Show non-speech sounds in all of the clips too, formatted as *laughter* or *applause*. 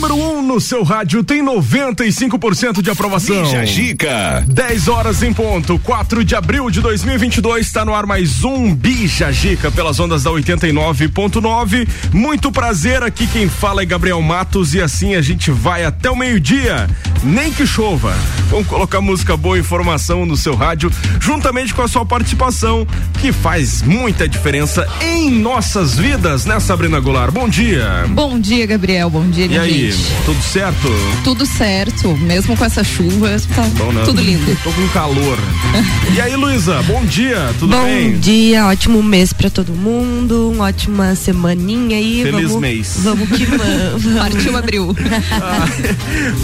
Boom. Número 1 um no seu rádio tem 95% de aprovação. Bija Gica. 10 horas em ponto, 4 de abril de 2022, está no ar mais um Bija Gica pelas ondas da 89.9. Muito prazer, aqui quem fala é Gabriel Matos e assim a gente vai até o meio-dia, nem que chova. Vamos colocar música boa, informação no seu rádio, juntamente com a sua participação, que faz muita diferença em nossas vidas, né, Sabrina Goulart? Bom dia. Bom dia, Gabriel. Bom dia, E aí, gente. Tudo certo? Tudo certo, mesmo com essa chuva, tá Bom, né? tudo lindo. Tô com calor. *laughs* e aí, Luísa, bom dia, tudo Bom bem? dia, ótimo mês pra todo mundo, uma ótima semaninha aí. Feliz vamos, mês. Vamos que *laughs* vamos. Partiu abril. Ah,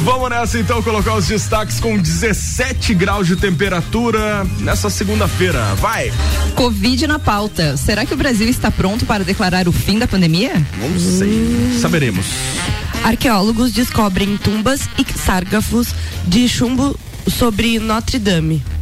vamos nessa então colocar os destaques com 17 graus de temperatura nessa segunda-feira. Vai! Covid na pauta. Será que o Brasil está pronto para declarar o fim da pandemia? Não sei. Saberemos. Arqueólogos descobrem tumbas e sárgafos de chumbo sobre Notre Dame.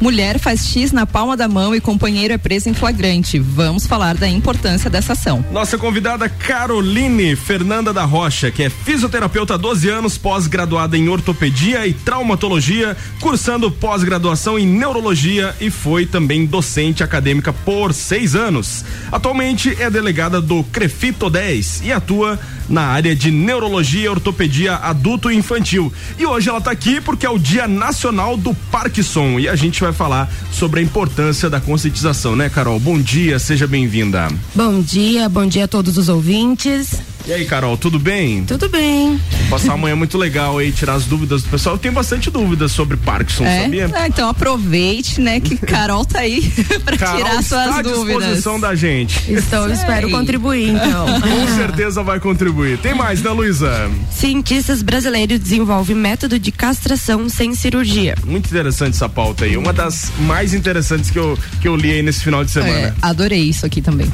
Mulher faz X na palma da mão e companheiro é preso em flagrante. Vamos falar da importância dessa ação. Nossa convidada Caroline Fernanda da Rocha, que é fisioterapeuta há 12 anos, pós-graduada em ortopedia e traumatologia, cursando pós-graduação em neurologia e foi também docente acadêmica por seis anos. Atualmente é delegada do Crefito 10 e atua na área de neurologia e ortopedia adulto e infantil. E hoje ela está aqui porque é o Dia Nacional do Parkinson a gente vai falar sobre a importância da conscientização, né, Carol? Bom dia, seja bem-vinda. Bom dia, bom dia a todos os ouvintes. E aí, Carol, tudo bem? Tudo bem? Passar amanhã muito legal aí, tirar as dúvidas do pessoal. Eu tenho bastante dúvidas sobre Parkinson, É? sabia? Ah, então aproveite, né, que Carol tá aí *laughs* para Carol tirar está suas à dúvidas. disposição da gente. Estou, espero contribuir então. *laughs* Com certeza vai contribuir. Tem mais, né, Luísa? Cientistas brasileiros desenvolvem método de castração sem cirurgia. Muito interessante essa pauta aí. Uma das mais interessantes que eu, que eu li aí nesse final de semana. É, adorei isso aqui também.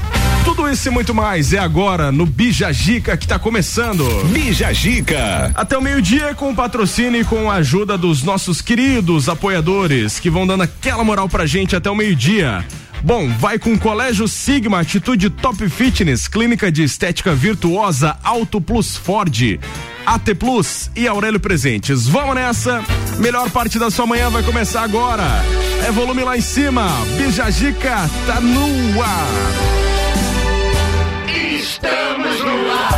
Tudo isso e muito mais é agora no Bija Gica que tá começando. Bija Gica. Até o meio-dia com o patrocínio e com a ajuda dos nossos queridos apoiadores que vão dando aquela moral pra gente até o meio-dia. Bom, vai com Colégio Sigma, Atitude Top Fitness, Clínica de Estética Virtuosa, Auto Plus Ford, AT Plus e Aurélio Presentes. Vamos nessa! Melhor parte da sua manhã vai começar agora. É volume lá em cima. Bijagica tá no ar. Estamos no ar.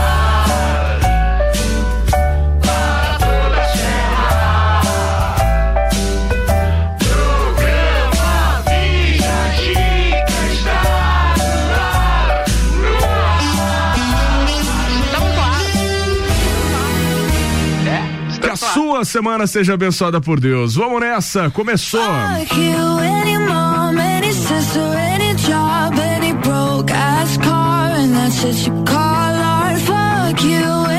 Sua semana seja abençoada por Deus. Vamos nessa, começou. Fuck you, any mom, any sister, any job, any broke ass car, and that's it you call art. Fuck you,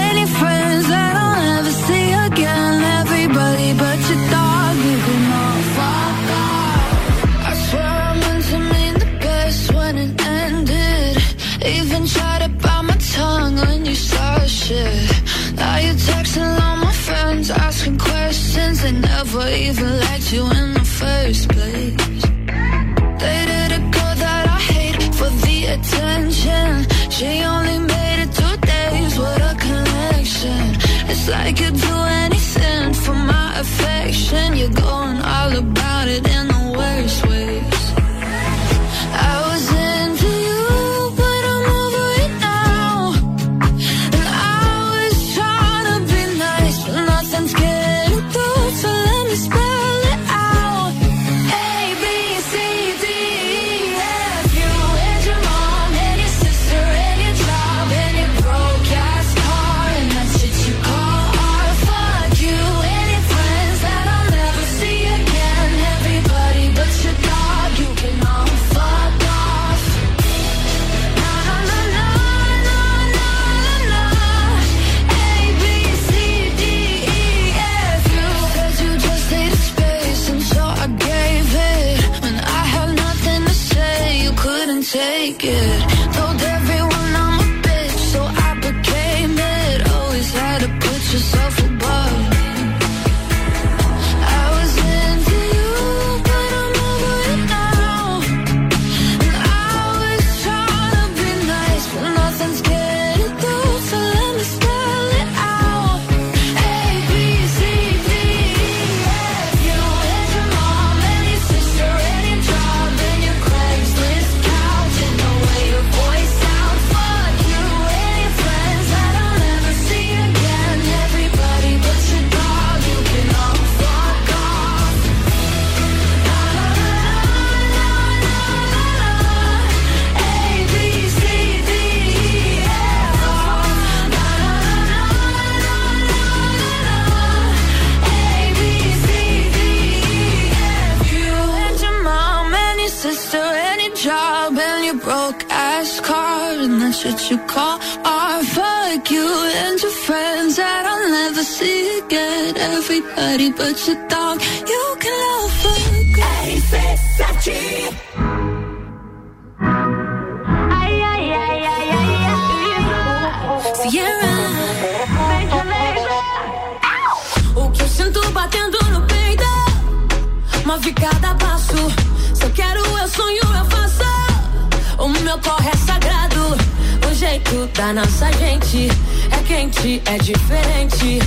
They never even liked you in the first place. A girl that I hate for the attention. She only made it two days, a connection. It's like you'd do anything for my affection. You're going all about it in you call art. Fuck you and your friends that I'll never see again. Everybody but your dog, you can love good. Sierra. O que eu sinto batendo no peito Move cada passo Se eu quero, eu sonho, eu faço O meu corre é sagrado jeito da nossa gente. É quente, é diferente.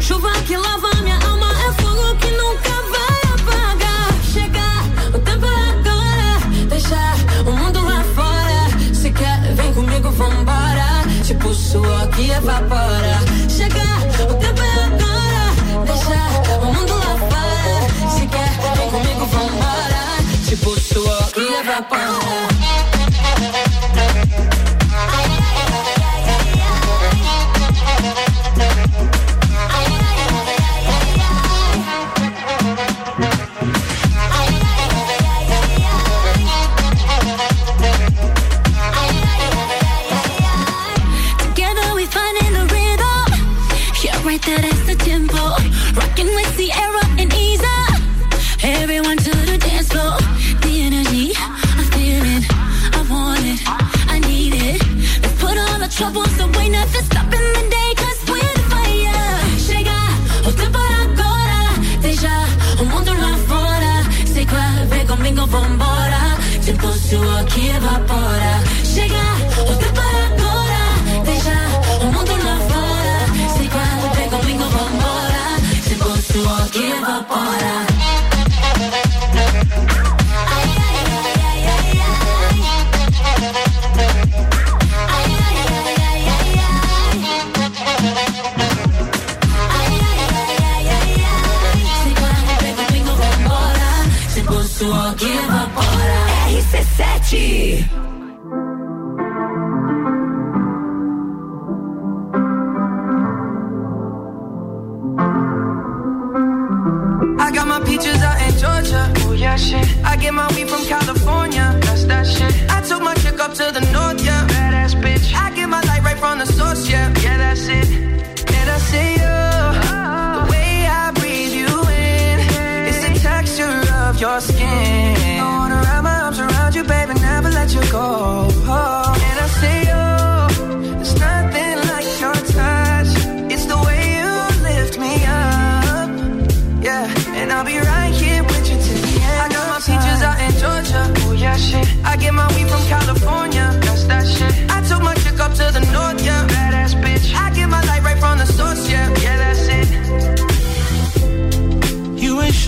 Chuva que lava minha alma É fogo que nunca vai apagar. Chegar, o tempo é agora Deixar o mundo lá fora. Se quer, vem comigo, vambora. Tipo suor que evapora. Chegar, o tempo é agora Deixar o mundo lá fora. Se quer, vem comigo, vambora. Tipo suor que evapora vem comigo, vambora. Tipo suor que evapora. Chega, o tempo RC7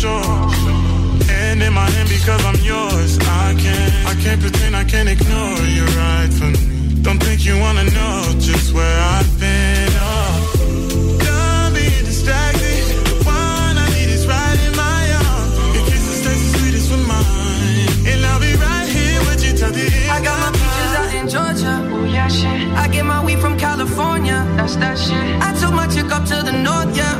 Sure. And in my hand because I'm yours. I can't, I can't pretend, I can't ignore you right from me. Don't think you wanna know just where I've been. Oh, don't be distracted. The one I need is right in my arms. Your kisses taste the sweetest with mine, and I'll be right here with you till the end. I got my peaches out in Georgia. Oh yeah, shit. I get my weed from California. That's that shit. I took my chick up to the north, yeah.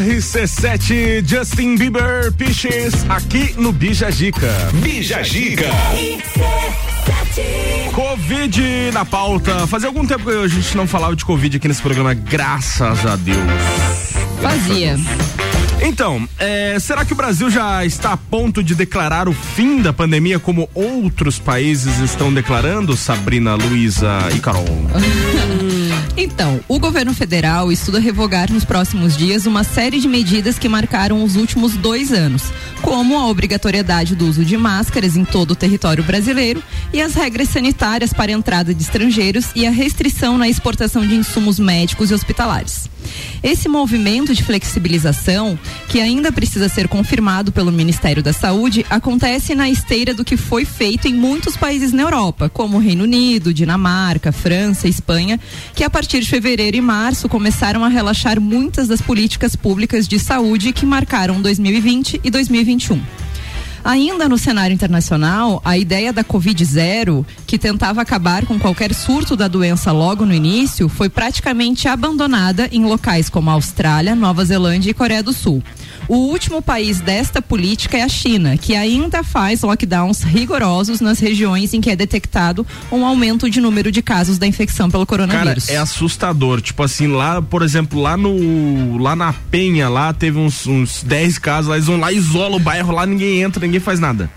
RC7 Justin Bieber Piches aqui no Bija Gica. Bija Gica. Covid na pauta. Fazia algum tempo que a gente não falava de Covid aqui nesse programa, graças a Deus. Fazia. Então, é, será que o Brasil já está a ponto de declarar o fim da pandemia como outros países estão declarando, Sabrina, Luísa e Carol? *laughs* Então, o governo federal estuda revogar nos próximos dias uma série de medidas que marcaram os últimos dois anos, como a obrigatoriedade do uso de máscaras em todo o território brasileiro e as regras sanitárias para a entrada de estrangeiros e a restrição na exportação de insumos médicos e hospitalares. Esse movimento de flexibilização, que ainda precisa ser confirmado pelo Ministério da Saúde, acontece na esteira do que foi feito em muitos países na Europa, como Reino Unido, Dinamarca, França, Espanha, que a partir de fevereiro e março começaram a relaxar muitas das políticas públicas de saúde que marcaram 2020 e 2021. Ainda no cenário internacional, a ideia da Covid zero, que tentava acabar com qualquer surto da doença logo no início, foi praticamente abandonada em locais como Austrália, Nova Zelândia e Coreia do Sul. O último país desta política é a China, que ainda faz lockdowns rigorosos nas regiões em que é detectado um aumento de número de casos da infecção pelo Cara, coronavírus. é assustador. Tipo assim, lá, por exemplo, lá no. Lá na Penha, lá teve uns, uns 10 casos, lá eles vão lá, isolam o bairro, lá ninguém entra, ninguém faz nada.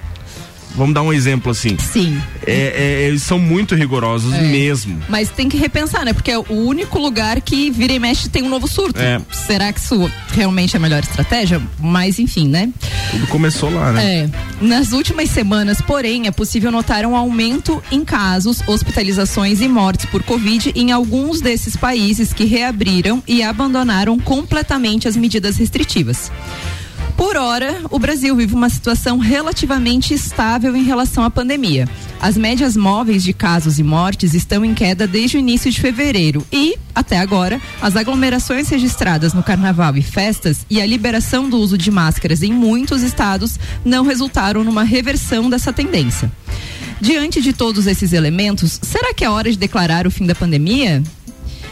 Vamos dar um exemplo assim. Sim. É, é, eles são muito rigorosos É. mesmo. Mas tem que repensar, né? Porque é o único lugar que vira e mexe tem um novo surto. É. Será que isso realmente é a melhor estratégia? Mas enfim, né? Tudo começou lá, né? É. Nas últimas semanas, porém, é possível notar um aumento em casos, hospitalizações e mortes por Covid em alguns desses países que reabriram e abandonaram completamente as medidas restritivas. Por hora, o Brasil vive uma situação relativamente estável em relação à pandemia. As médias móveis de casos e mortes estão em queda desde o início de fevereiro e, até agora, as aglomerações registradas no carnaval e festas e a liberação do uso de máscaras em muitos estados não resultaram numa reversão dessa tendência. Diante de todos esses elementos, será que é hora de declarar o fim da pandemia?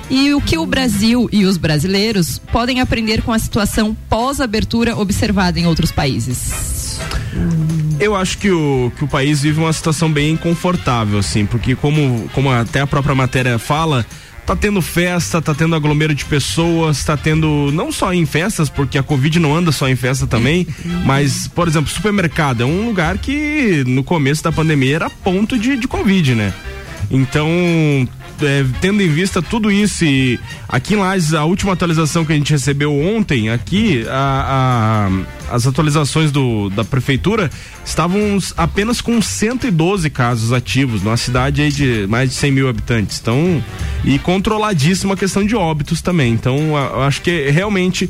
E o que o Brasil e os brasileiros podem aprender com a situação pós-abertura observada em outros países? Eu acho que o, que o país vive uma situação bem confortável, assim, porque como, como até a própria matéria fala, tá tendo festa, tá tendo aglomero de pessoas, tá tendo não só em festas, porque a Covid não anda só em festa também, *laughs* mas, por exemplo, supermercado é um lugar que no começo da pandemia era ponto de, de Covid, né? Então, é, tendo em vista tudo isso e aqui em Lages, a última atualização que a gente recebeu ontem, aqui, a- a- as atualizações do, da prefeitura estavam apenas com 112 casos ativos, numa cidade aí de mais de 100 mil habitantes. Então, e controladíssima a questão de óbitos também. Então, a- acho que realmente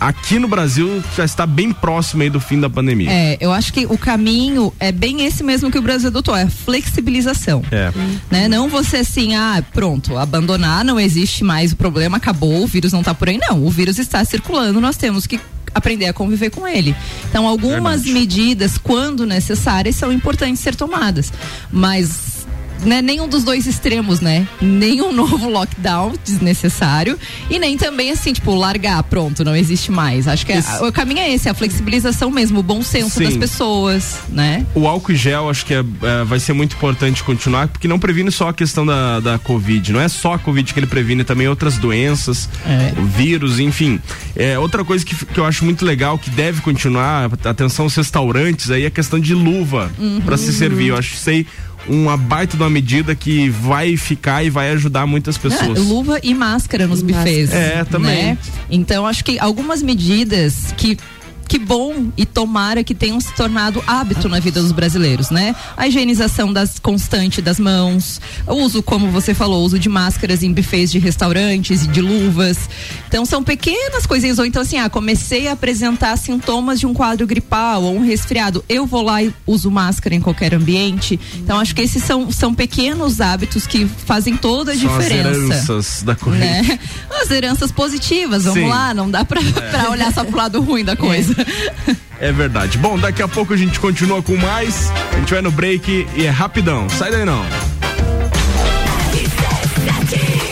aqui no Brasil já está bem próximo aí do fim da pandemia. É, eu acho que o caminho é bem esse mesmo que o Brasil adotou, é a flexibilização. É. Né? Não você assim, ah, pronto, abandonar, não existe mais o problema, acabou, o vírus não tá por aí. Não, o vírus está circulando, nós temos que aprender a conviver com ele. Então, algumas Verdade. medidas, quando necessárias, são importantes ser tomadas. Mas né, nenhum dos dois extremos, né? Nenhum novo lockdown desnecessário e nem também assim, tipo, largar, pronto, não existe mais. Acho que é- o caminho é esse, a flexibilização mesmo, o bom senso Sim. das pessoas, né? O álcool gel acho que é, é, vai ser muito importante continuar, porque não previne só a questão da, da Covid. Não é só a Covid que ele previne, também outras doenças, É. vírus, enfim. É, outra coisa que, que eu acho muito legal, que deve continuar, atenção aos restaurantes, aí é a questão de luva Uhum. para se servir. Eu acho isso aí uma baita de uma medida que vai ficar e vai ajudar muitas pessoas. É, luva e máscara nos bufês. É, também. né? Então, acho que algumas medidas que. Que bom e tomara que tenham se tornado hábito na vida dos brasileiros, né? A higienização das constante das mãos, o uso, como você falou, uso de máscaras em bufês de restaurantes e de luvas. Então são pequenas coisinhas, ou então assim, ah, comecei a apresentar sintomas de um quadro gripal ou um resfriado. Eu vou lá e uso máscara em qualquer ambiente. Então acho que esses são, são pequenos hábitos que fazem toda a São as diferença heranças da Covid. né? As heranças positivas, vamos Sim. É. lá, não dá pra, pra olhar só pro lado ruim da coisa. *laughs* É verdade. Bom, daqui a pouco a gente continua com mais. A gente vai no break e é rapidão. Sai daí não.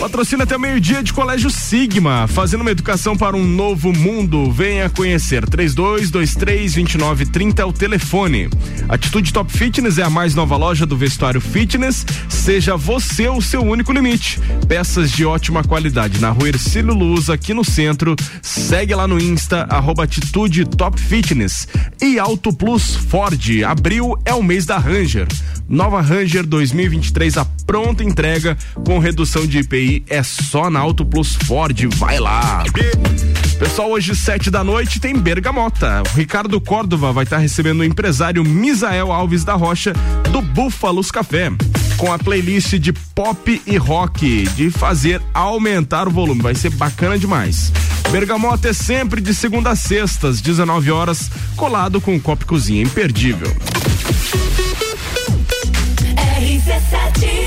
Patrocina até meio-dia de Colégio Sigma, fazendo uma educação para um novo mundo. Venha conhecer. 3223-2930 é o telefone. Atitude Top Fitness é a mais nova loja do vestuário fitness. Seja você o seu único limite. Peças de ótima qualidade na rua Ercílio Luz, aqui no centro. Segue lá no Insta, arroba Atitude Top Fitness. E Auto Plus Ford. Abril é o mês da Ranger. Nova Ranger 2023, a pronta entrega com redução de IPI é só na Auto Plus Ford. Vai lá. Pessoal, hoje sete da noite tem Bergamota. O Ricardo Córdova vai estar recebendo o empresário Misael Alves da Rocha do Búfalos Café com a playlist de pop e rock de fazer aumentar o volume. Vai ser bacana demais. Bergamota é sempre de segunda a sextas, 19 horas, colado com o Cop Cozinha imperdível. RC7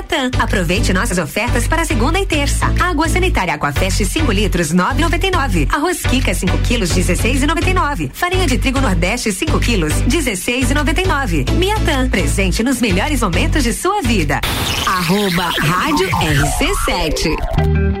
Aproveite nossas ofertas para segunda e terça. Água sanitária Aquafest 5 litros 9,99. Arroz Kika 5 quilos 16,99. Farinha de trigo Nordeste 5 quilos 16,99. Miatã, presente nos melhores momentos de sua vida. Arroba Rádio RC7.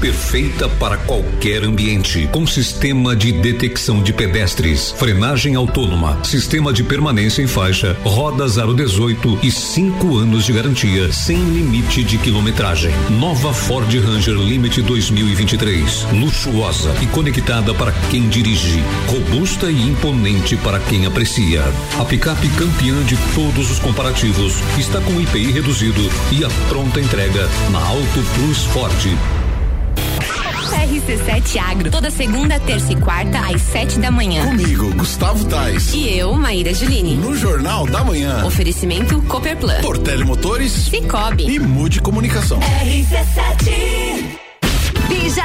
Perfeita para qualquer ambiente, com sistema de detecção de pedestres, frenagem autônoma, sistema de permanência em faixa, rodas aro 18 e 5 anos de garantia, sem limite de quilometragem. Nova Ford Ranger Limite 2023, luxuosa e conectada para quem dirige, robusta e imponente para quem aprecia. A picape campeã de todos os comparativos está com IPI reduzido e a pronta entrega na Auto Plus Ford. RC7 Agro, toda segunda, terça e quarta, às sete da manhã. Comigo, Gustavo Tais. E eu, Maíra Juline. No Jornal da Manhã. Oferecimento Cooperplan. Portele Motores. Cicobi. E Mude Comunicação. RC7. Bija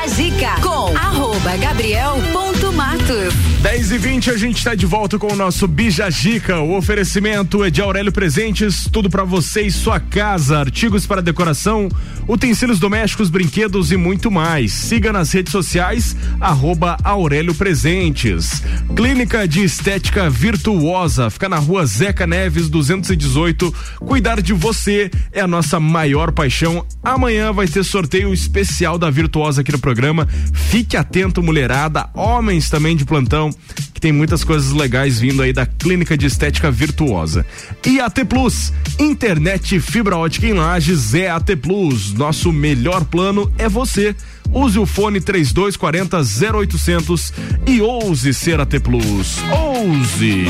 com arroba Gabriel ponto Matos. 10 e 20 a gente está de volta com o nosso Bija Gica. O oferecimento é de Aurélio Presentes, tudo para você e sua casa, artigos para decoração, utensílios domésticos, brinquedos e muito mais. Siga nas redes sociais, arroba Aurélio Presentes. Clínica de Estética Virtuosa, fica na rua Zeca Neves 218. Cuidar de você é a nossa maior paixão. Amanhã vai ter sorteio especial da Virtuosa aqui no programa. Fique atento, mulherada, homens também de plantão, que tem muitas coisas legais vindo aí da Clínica de Estética Virtuosa. E AT Plus, internet fibra ótica em Lages é AT Plus. Nosso melhor plano é você. Use o fone 3240 0800 e ouse ser AT Plus. Ouse!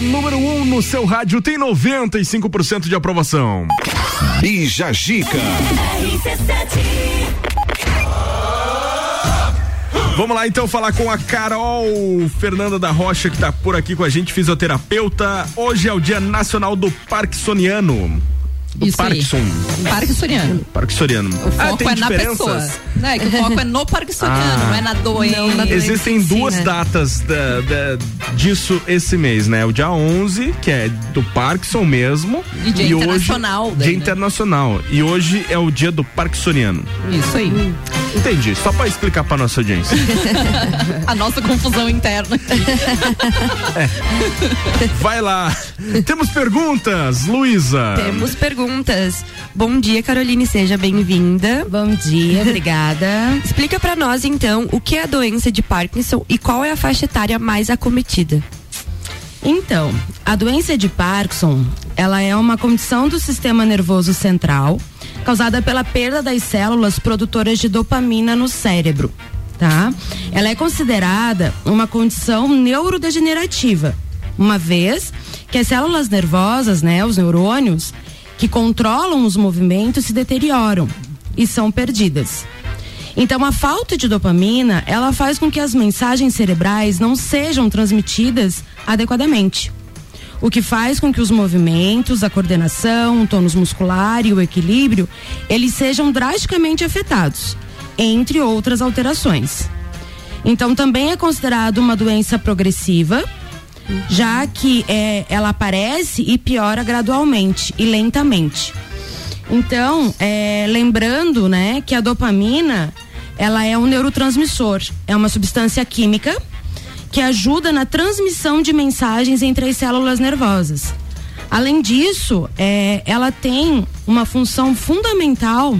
A número 1 um no seu rádio tem 95% de aprovação. Bija Gica. Vamos lá então falar com a Carol Fernanda da Rocha, que está por aqui com a gente, fisioterapeuta. Hoje é o Dia Nacional do Parkinsoniano. Do Isso aí. Parkinson. Parkinsoniano. Parkinsoniano. O foco é na pessoa. Né? Que o foco é no Parkinsoniano, Ah. não é na doença. Existem duas datas da- da- disso esse mês, né? O dia 11, que é do Parkinson mesmo. E dia internacional Hoje, daí, dia né? internacional. E hoje é o dia do Parkinsoniano. Isso aí. Entendi. Só pra explicar pra nossa audiência. *laughs* A nossa confusão interna. Vai lá. Temos perguntas, Luísa. Temos perguntas. Bom dia, Caroline, seja bem-vinda. Bom dia, *laughs* obrigada. Explica pra nós então o que é a doença de Parkinson e qual é a faixa etária mais acometida. Então, a doença de Parkinson, ela é uma condição do sistema nervoso central causada pela perda das células produtoras de dopamina no cérebro, tá? Ela é considerada uma condição neurodegenerativa, uma vez que as células nervosas, né, os neurônios, que controlam os movimentos se deterioram e são perdidas. Então, a falta de dopamina, ela faz com que as mensagens cerebrais não sejam transmitidas adequadamente. O que faz com que os movimentos, a coordenação, o tônus muscular e o equilíbrio, eles sejam drasticamente afetados, entre outras alterações. Então, também é considerado uma doença progressiva, já que é, ela aparece e piora gradualmente e lentamente. Então, é, lembrando, né, que a dopamina, ela é um neurotransmissor, é uma substância química que ajuda na transmissão de mensagens entre as células nervosas. Além disso, é, ela tem uma função fundamental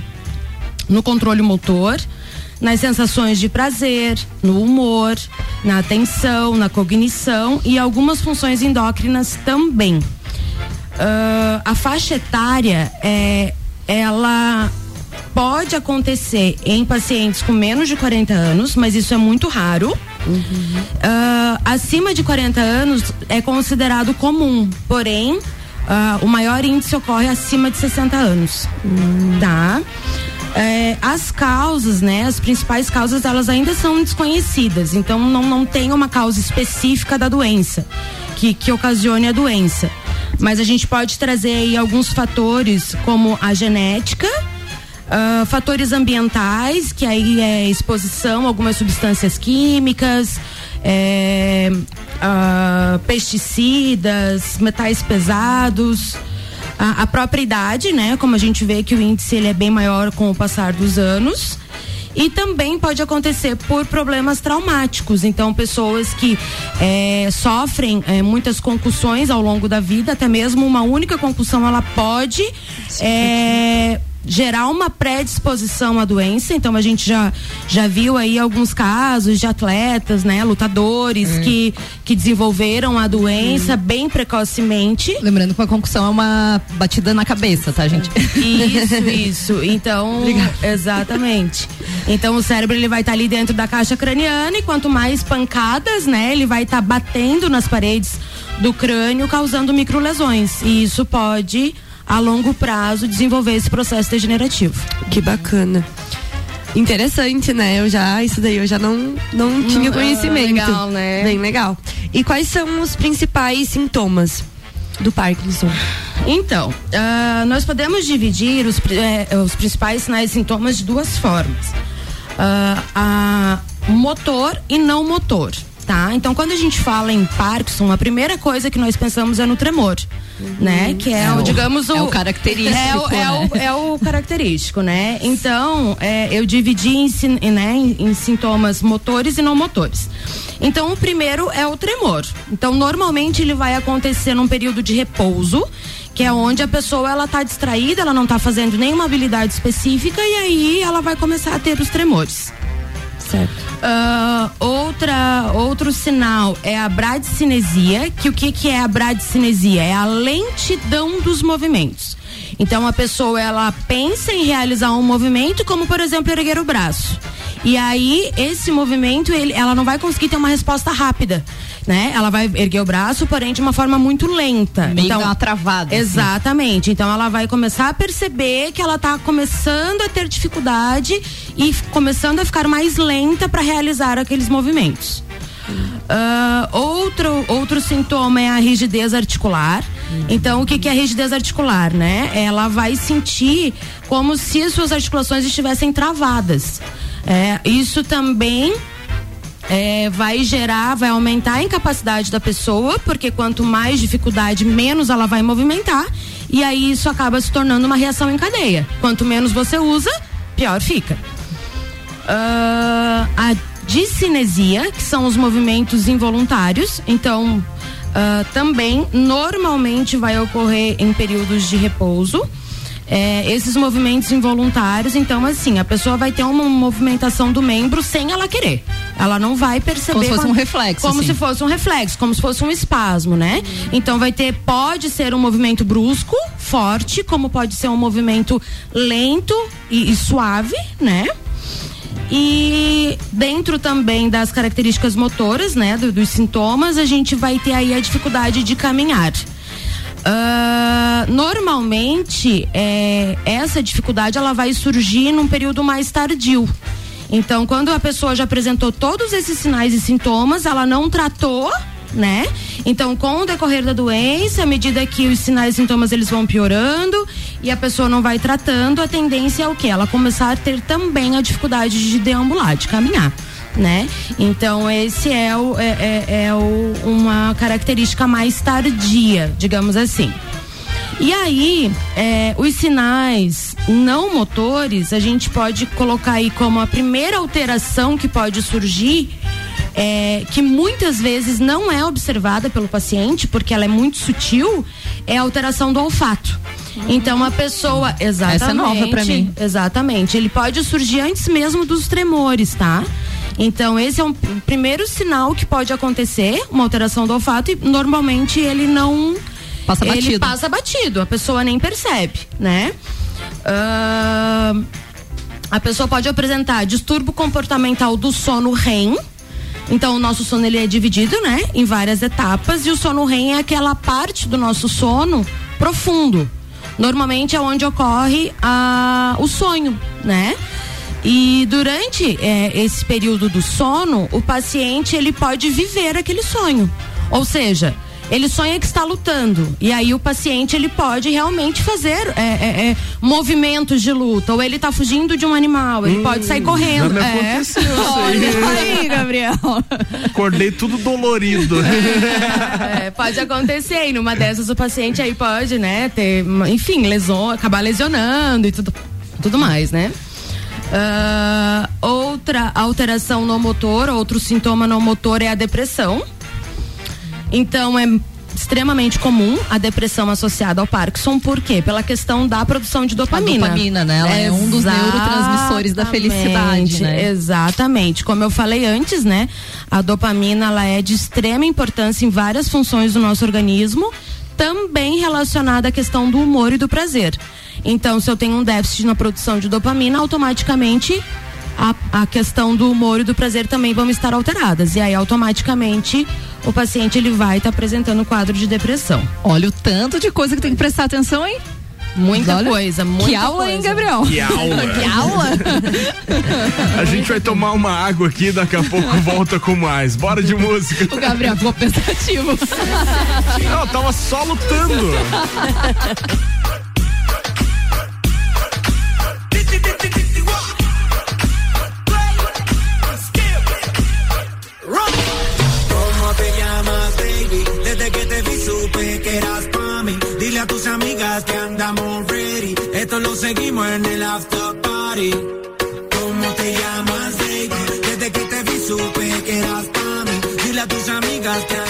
no controle motor, nas sensações de prazer, no humor, na atenção, na cognição e algumas funções endócrinas também. Ah, a faixa etária é ela pode acontecer em pacientes com menos de 40 anos, mas isso é muito raro. Ah, acima de 40 anos é considerado comum, porém ah, o maior índice ocorre acima de 60 anos, tá? É, as causas, né? As principais causas, elas ainda são desconhecidas. Então, não, não tem uma causa específica da doença que, que ocasione a doença. Mas a gente pode trazer aí alguns fatores, como a genética, ah, fatores ambientais, que aí é exposição a algumas substâncias químicas, é, ah, pesticidas, metais pesados a, a própria idade, né? Como a gente vê que o índice ele é bem maior com o passar dos anos. E também pode acontecer por problemas traumáticos. Então, pessoas que eh, sofrem eh, muitas concussões ao longo da vida, até mesmo uma única concussão, ela pode eh, gerar uma predisposição à doença. Então, a gente já, já viu aí alguns casos de atletas, né, lutadores que, que desenvolveram a doença bem precocemente. Lembrando que uma concussão é uma batida na cabeça, tá, gente? Isso, *laughs* isso. Então, exatamente. Então o cérebro ele vai estar ali dentro da caixa craniana e quanto mais pancadas, né, ele vai estar batendo nas paredes do crânio, causando microlesões. E isso pode a longo prazo desenvolver esse processo degenerativo. Que bacana. Interessante, né? Eu já, isso daí eu já não, não tinha ah, conhecimento. legal, né? Bem legal. E quais são os principais sintomas do Parkinson? Então, ah, nós podemos dividir os, eh, os principais sinais e sintomas de duas formas: a motor e não motor. Tá? Então, quando a gente fala em Parkinson, a primeira coisa que nós pensamos é no tremor, né? Que é, É o, digamos, o. é o característico, É o, é o- né? é o característico, né? Então, é, eu dividi em, né, em, em sintomas motores e não motores. Então, o primeiro é o tremor. Então, normalmente ele vai acontecer num período de repouso, que é onde a pessoa ela tá distraída, ela não tá fazendo nenhuma habilidade específica e aí ela vai começar a ter os tremores. Certo. Ah, outra, outro sinal é a bradicinesia, que o que, que é a bradicinesia? É a lentidão dos movimentos. Então a pessoa ela pensa em realizar um movimento, como por exemplo erguer o braço. E aí esse movimento ele, ela não vai conseguir ter uma resposta rápida. Né? Ela vai erguer o braço, porém de uma forma muito lenta. Meio então, uma travada, assim. Exatamente. Então ela vai começar a perceber que ela tá começando a ter dificuldade e começando a ficar mais lenta para realizar aqueles movimentos. Ah, outro, outro sintoma é a rigidez articular. Então, o que, que é rigidez articular, né? Ela vai sentir como se as suas articulações estivessem travadas. É, isso também é, vai gerar, vai aumentar a incapacidade da pessoa, porque quanto mais dificuldade, menos ela vai movimentar. E aí isso acaba se tornando uma reação em cadeia. Quanto menos você usa, pior fica. Ah, a discinesia, que são os movimentos involuntários. Então, ah, também normalmente vai ocorrer em períodos de repouso. É, esses movimentos involuntários, então assim, a pessoa vai ter uma movimentação do membro sem ela querer. Ela não vai perceber. Como se fosse um reflexo, Como assim. se fosse um reflexo, como se fosse um espasmo, né? Então vai ter, pode ser um movimento brusco, forte, como pode ser um movimento lento e, e suave, né? E dentro também das características motoras, né, do- dos sintomas, a gente vai ter aí a dificuldade de caminhar. Ah, normalmente, é, essa dificuldade ela vai surgir num período mais tardio. Então, quando a pessoa já apresentou todos esses sinais e sintomas, ela não tratou, né? Então, com o decorrer da doença, à medida que os sinais e sintomas eles vão piorando e a pessoa não vai tratando, a tendência é o que? Ela começar a ter também a dificuldade de deambular, de caminhar. Né? Então esse é, o, é, é- é o- uma característica mais tardia, digamos assim. E aí, é, os sinais não motores, a gente pode colocar aí como a primeira alteração que pode surgir, é, que muitas vezes não é observada pelo paciente, porque ela é muito sutil, é a alteração do olfato. Então a pessoa, exatamente. Essa é nova pra mim. Exatamente. Ele pode surgir antes mesmo dos tremores, tá? Então, esse é um primeiro sinal que pode acontecer, uma alteração do olfato, e normalmente ele não. Passa ele batido. passa batido, a pessoa nem percebe, né? Ahn, a pessoa pode apresentar distúrbio comportamental do sono REM. Então, o nosso sono ele é dividido, né, em várias etapas e o sono REM é aquela parte do nosso sono profundo. Normalmente é onde ocorre a, o sonho, né? E durante eh, esse período do sono, o paciente ele pode viver aquele sonho. Ou seja, ele sonha que está lutando. E aí o paciente ele pode realmente fazer é, é, é, movimentos de luta. Ou ele está fugindo de um animal, ele pode sair correndo. já me É. aconteceu isso aí. Olha *laughs* aí, Gabriel. Acordei tudo dolorido. É, pode acontecer. E numa dessas o paciente aí pode, né, ter, enfim, lesão, acabar lesionando e tudo, tudo mais, né? Ah, outra alteração no motor, outro sintoma no motor é a depressão. Então é extremamente comum a depressão associada ao Parkinson, por quê? Pela questão da produção de dopamina. dopamina, né? Ela é um dos neurotransmissores da felicidade, Exatamente, né? Exatamente. Como eu falei antes, né? A dopamina ela é de extrema importância em várias funções do nosso organismo, também relacionada à questão do humor e do prazer. Então, se eu tenho um déficit na produção de dopamina, automaticamente a, a questão do humor e do prazer também vão estar alteradas. E aí, automaticamente, o paciente ele vai estar apresentando um quadro de depressão. Olha o tanto de coisa que tem que prestar atenção, hein? Muita Olha, coisa, muita Que aula, hein, coisa. Gabriel? Que aula. *laughs* que aula? A gente vai tomar uma água aqui, daqui a pouco volta com mais. Bora de música. O Gabriel ficou pensativo. Não, eu tava só lutando. Seguimos en el after party. ¿Cómo te llamas, baby? Desde que te vi supe que eras pa' mí. Dile a tus amigas que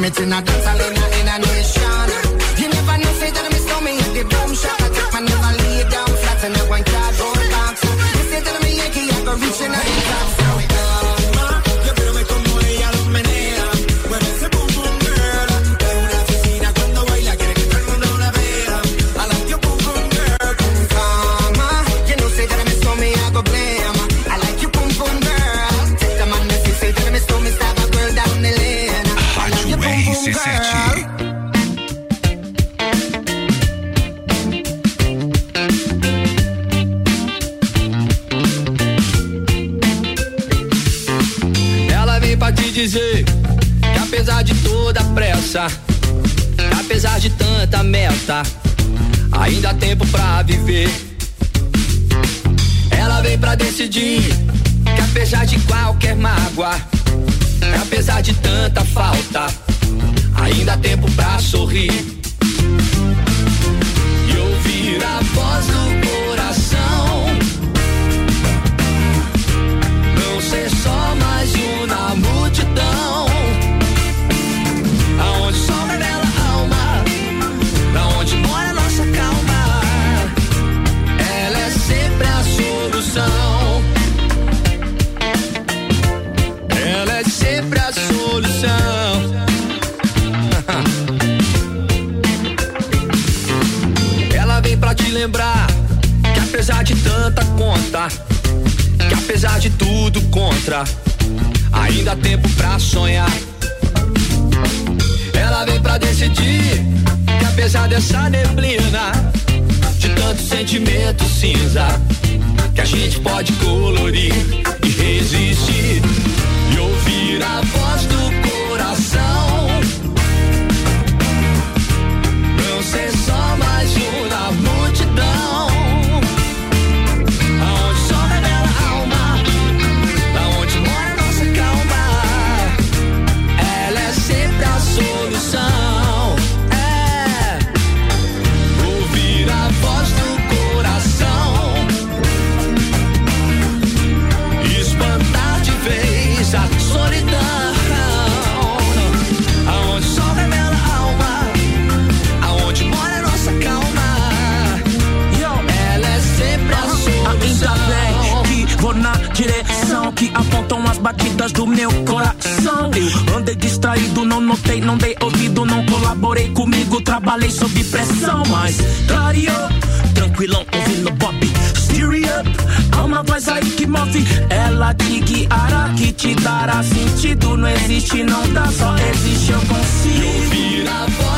vomit in a pra decidir que apesar de qualquer mágoa, apesar de tanta falta, ainda há tempo pra sorrir e ouvir a voz do povo. apesar de tanta conta, que apesar de tudo contra, ainda há tempo pra sonhar. Ela vem pra decidir que apesar dessa neblina, de tanto sentimento cinza, que a gente pode colorir e resistir e ouvir a voz do coração. batidas do meu coração. Eu andei distraído, não notei, não dei ouvido, não colaborei comigo, trabalhei sob pressão. Mas clareou, tranquilão, ouvindo pop. Steer up, há uma voz aí que move. Ela te guiará, que te dará sentido. Não existe, não dá, só existe, eu consigo. Eu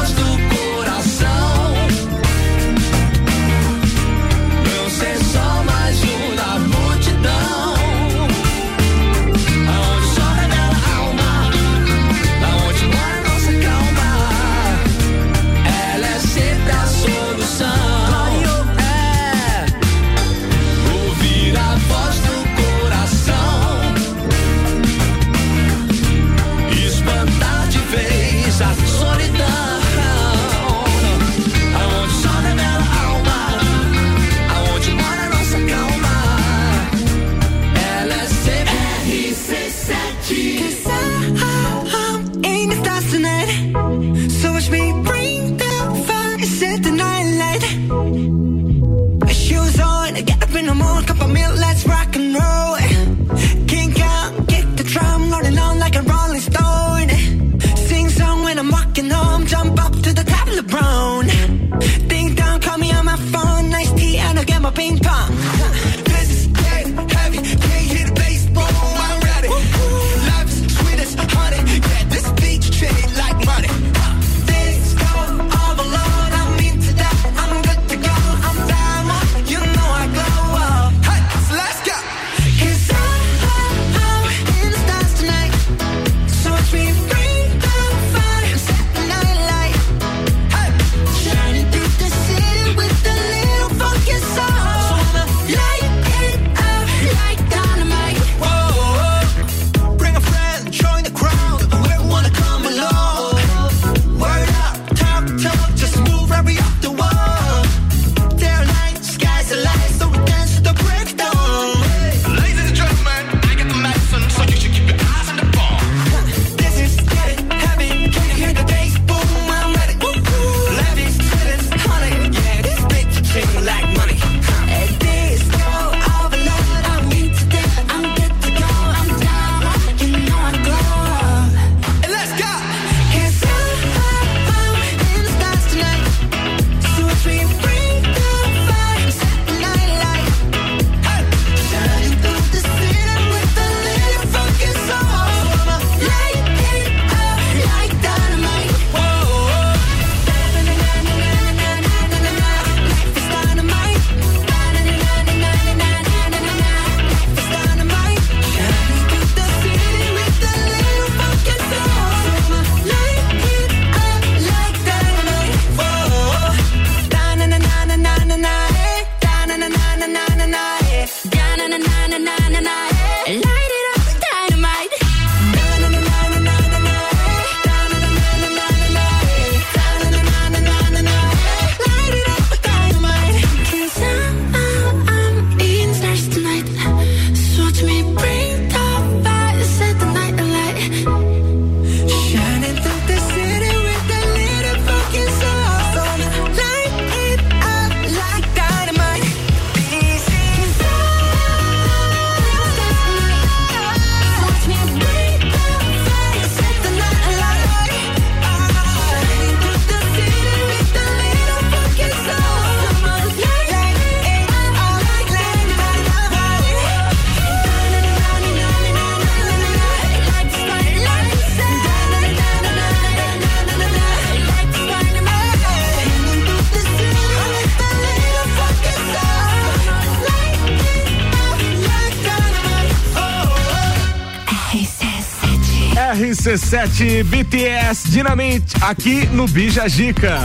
RC7 BTS Dinamite aqui no Bija Gica.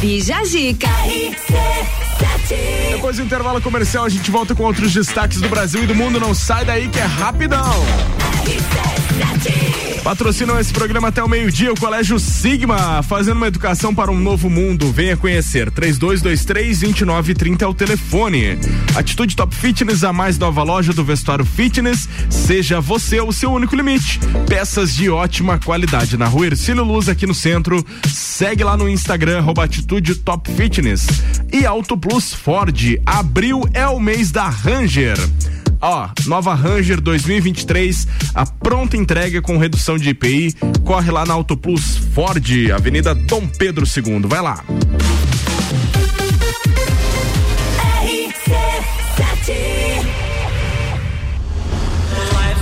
Bija Gica. Depois do intervalo comercial, a gente volta com outros destaques do Brasil e do mundo. Não sai daí que é rapidão. Patrocinam esse programa até o meio-dia o Colégio Sigma, fazendo uma educação para um novo mundo. Venha conhecer. 3223-2930 é o telefone. Atitude Top Fitness, a mais nova loja do vestuário fitness. Seja você o seu único limite. Peças de ótima qualidade na rua Ercílio Luz, aqui no centro. Segue lá no Instagram, Atitude Top Fitness. E Auto Plus Ford. Abril é o mês da Ranger. Ó, nova Ranger 2023, a pronta entrega com redução de IPI. Corre lá na Auto Plus Ford, Avenida Dom Pedro II. Vai lá.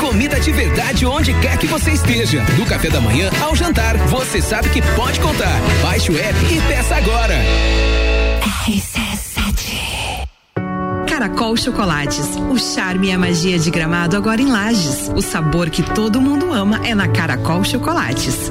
Comida de verdade onde quer que você esteja. Do café da manhã ao jantar, você sabe que pode contar. Baixe o app e peça agora. Caracol Chocolates. O charme e a magia de gramado agora em Lages. O sabor que todo mundo ama é na Caracol Chocolates.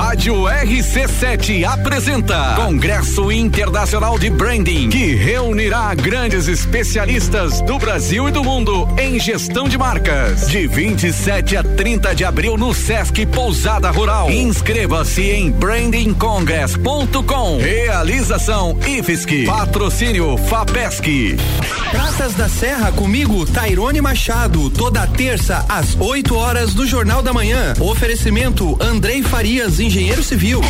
Rádio RC7 apresenta Congresso Internacional de Branding, que reunirá grandes especialistas do Brasil e do mundo em gestão de marcas. De 27 a 30 de abril no Sesc Pousada Rural. Inscreva-se em brandingcongress.com. Realização IFSC. Patrocínio FAPESC. Praças da Serra comigo, Tairone Machado, toda terça às 8 horas do Jornal da Manhã. Oferecimento Andrei Farias, engenheiro civil.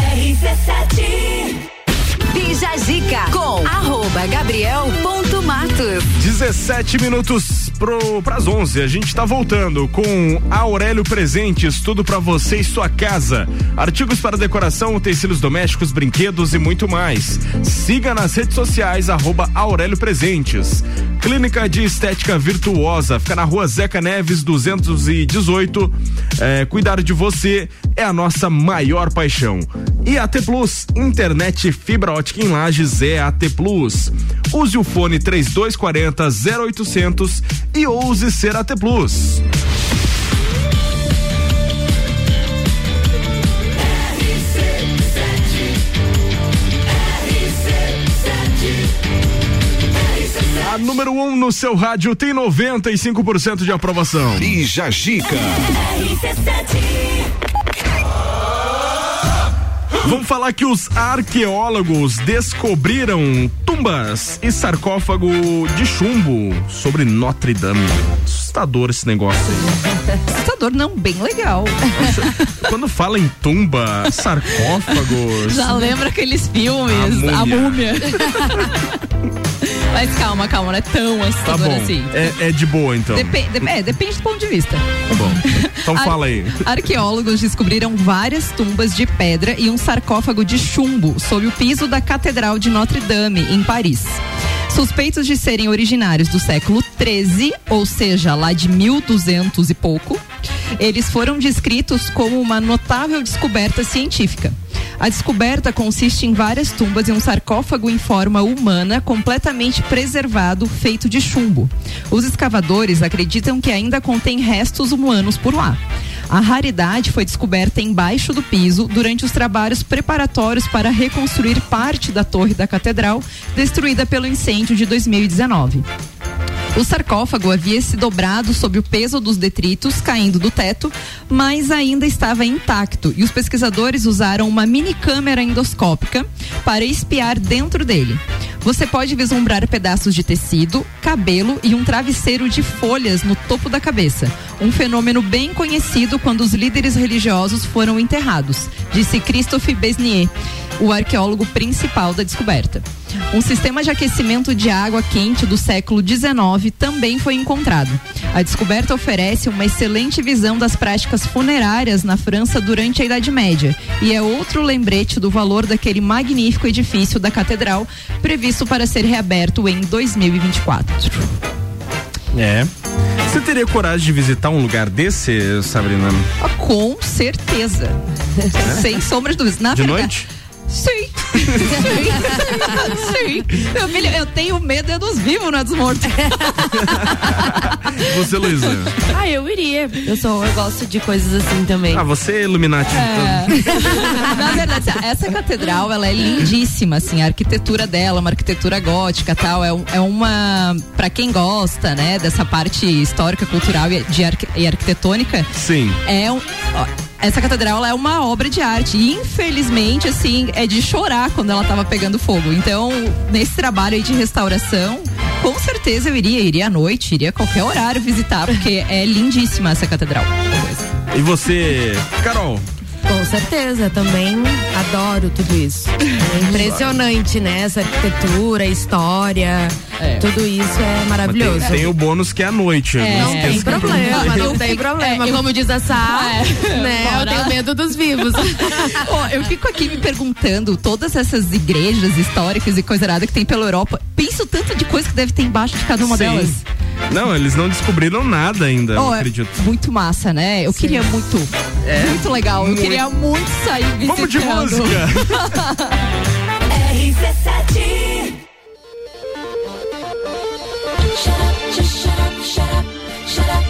Bija Zica com arroba Gabriel ponto Matos. 17 minutos pro, pras 11. A gente tá voltando com Aurélio Presentes, tudo pra você e sua casa. Artigos para decoração, utensílios domésticos, brinquedos e muito mais. Siga nas redes sociais, arroba Aurélio Presentes. Clínica de Estética Virtuosa, fica na rua Zeca Neves 218. É, cuidar de você é a nossa maior paixão. E AT Plus, internet fibra ótica em Lages é AT Plus. Use o fone 3240 0800 e ouse ser AT Plus. A número 1 um no seu rádio tem 95% de aprovação. Bija Gica. Vamos falar que os arqueólogos descobriram tumbas e sarcófago de chumbo sobre Notre Dame. Assustador esse negócio aí. Assustador não, bem legal. Quando fala em tumba, sarcófago. Já lembra aqueles filmes, A a múmia. *laughs* Mas calma, calma, não é tão Tá assustador bom. assim. É, é de boa, então. Depen- de- é, depende do ponto de vista. Tá bom. Então fala aí. Arqueólogos descobriram várias tumbas de pedra e um sarcófago de chumbo sob o piso da Catedral de Notre Dame, em Paris. Suspeitos de serem originários do século XIII, ou seja, lá de 1200 e pouco, eles foram descritos como uma notável descoberta científica. A descoberta consiste em várias tumbas e um sarcófago em forma humana completamente preservado, feito de chumbo. Os escavadores acreditam que ainda contém restos humanos por lá. A raridade foi descoberta embaixo do piso durante os trabalhos preparatórios para reconstruir parte da torre da catedral, destruída pelo incêndio de 2019. O sarcófago havia se dobrado sob o peso dos detritos caindo do teto, mas ainda estava intacto e os pesquisadores usaram uma mini câmera endoscópica para espiar dentro dele. Você pode vislumbrar pedaços de tecido, cabelo e um travesseiro de folhas no topo da cabeça. Um fenômeno bem conhecido quando os líderes religiosos foram enterrados, disse Christophe Besnier, o arqueólogo principal da descoberta. Um sistema de aquecimento de água quente do século XIX também foi encontrado. A descoberta oferece uma excelente visão das práticas funerárias na França durante a Idade Média e é outro lembrete do valor daquele magnífico edifício da catedral, previsto para ser reaberto em 2024. É. Você teria coragem de visitar um lugar desse, Sabrina? Ah, Com certeza. Sem sombra de dúvidas. Na De verdade- noite? Sim. Sim. Sim. Meu filho, eu tenho medo é dos vivos, não é dos mortos. *laughs* Você, Luísa? Ah, eu iria. Eu sou, eu gosto de coisas assim também. Ah, você é Illuminati. É. *laughs* Na verdade, essa catedral, ela é lindíssima, assim, a arquitetura dela, uma arquitetura gótica tal, é, é uma, pra quem gosta, né, dessa parte histórica, cultural e, de e arquitetônica, Sim. é um, ó, essa catedral é uma obra de arte e infelizmente assim é de chorar quando ela tava pegando fogo. Então nesse trabalho aí de restauração com certeza eu iria, iria à noite, iria a qualquer horário visitar porque *laughs* é lindíssima essa catedral. E você, Carol? Com certeza, também adoro tudo isso. *laughs* É impressionante, né? Essa arquitetura, história, tudo isso é maravilhoso. Tem, tem o bônus que é a noite. É, não tem problema, não tem fico- problema. é, eu- Como diz a Sá, É. *laughs* né? Eu Bora. tenho medo dos vivos. *laughs* Ó, eu fico aqui me perguntando, todas essas igrejas históricas e coisa nada que tem pela Europa, penso tanto de coisa que deve ter embaixo de cada uma Sim. delas. Não, eles não descobriram nada ainda, eu Oh, é acredito. muito massa, né? Eu queria muito. Muito legal. Eu Muito. queria muito sair visitando. Vamos de música. *laughs* RC7 Shut up, just shut up, shut up, shut up,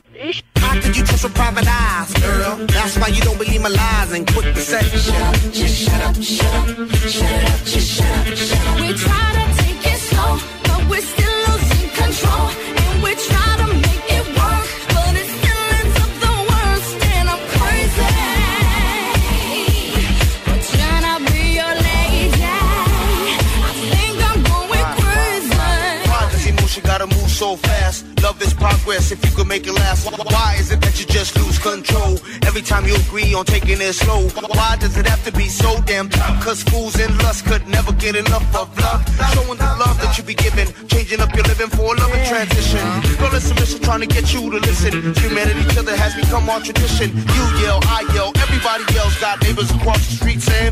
How could you trust with private eyes, girl? That's why you don't believe my lies and quit the sex. Shut up, just shut up, shut up, shut up, just shut up, shut up. We try to take it slow, but we're still losing control. And we try to make it work, but it still ends up the worst. And I'm crazy. We're trying to be your lady. I think I'm going crazy. Why does emotion gotta move so fast? Love is progress if you could make it last. Why is it that you just lose control every time you agree on taking it slow? Why does it have to be so damn tough? Cause fools in lust could never get enough of love. Showing the love that you be giving, changing up your living for a loving transition. It's submission trying to get you to listen. Each other has become our tradition. You yell, I yell, everybody yells. Got neighbors across the street saying,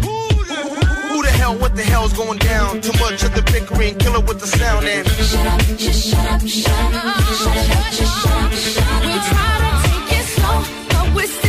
who the hell, what the hell's going down? Too much of the bickering, killer with the sound and Shut up, just shut up, shut up, shut up, shut up, shut up. We try to take it slow, but we're still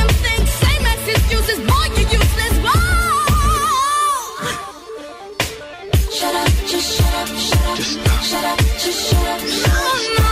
shut up, just shut up, shut up, just shut up, just shut up. No, no.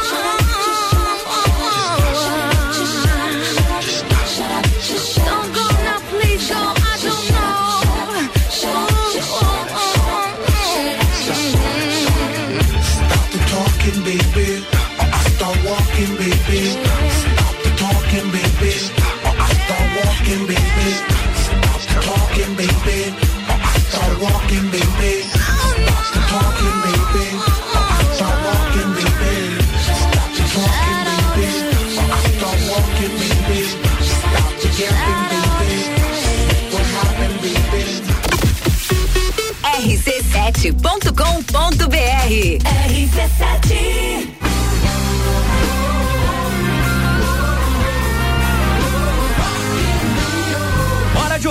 RC7.com.br. RC7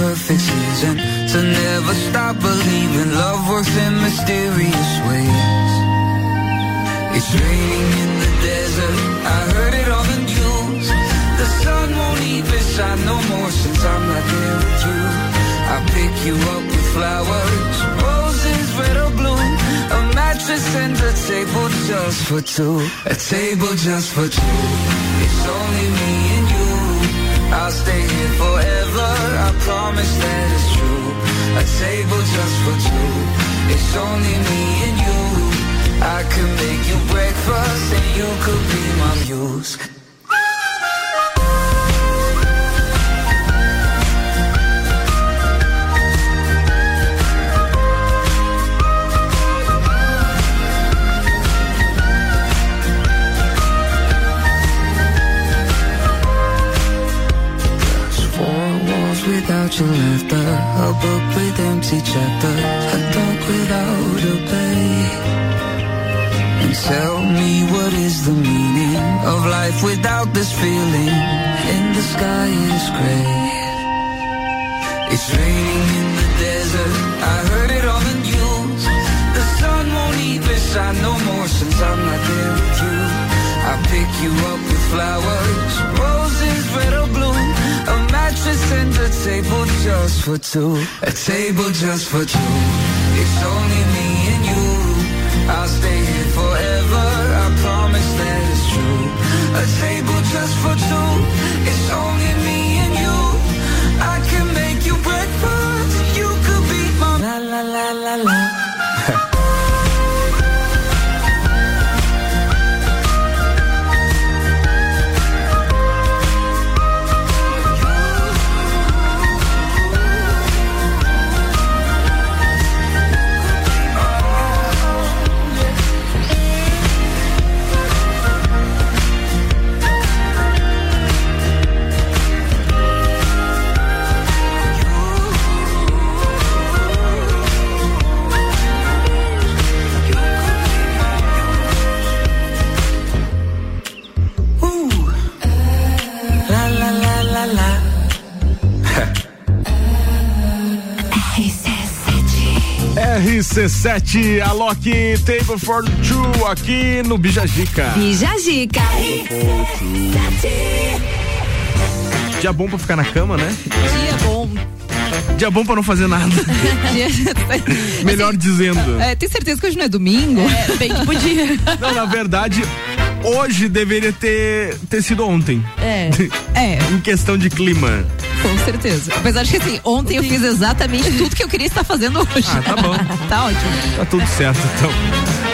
Perfect season to never stop believing love works in mysterious ways. It's raining in the desert. I heard it on the news. The sun won't even shine no more since I'm not there with you. I pick you up with flowers, roses red or blue. A mattress and a table just for two. A table just for two. It's only me and you. I'll stay here forever. I promise that it's true. A table just for two. It's only me and you. I could make you breakfast and you could be my muse. Without your laughter, a book with empty chapters, a dog without a bay. And tell me what is the meaning of life without this feeling? And the sky is gray. It's raining in the desert. I heard it on the news. The sun won't even shine no more since I'm not there with you. I pick you up with flowers, roses red or blue. A mattress and a table just for two. A table just for two. It's only me and you. I'll stay here forever. I promise that it's true. A table just for two. It's only RC7, Alok Table for Two aqui no Bijagica. Bijagica. Dia bom pra ficar na cama, né? Dia bom. Dia bom pra não fazer nada. *laughs* Melhor dizendo. É, tem certeza que hoje não é domingo? É, bem que podia. *laughs* Não, na verdade, hoje deveria ter, ter sido ontem. É. *laughs* É. em questão de clima. Com certeza. Apesar de que assim, ontem eu fiz exatamente tudo que eu queria estar fazendo hoje. Ah, tá bom. *laughs* tá ótimo. Tá tudo certo, então.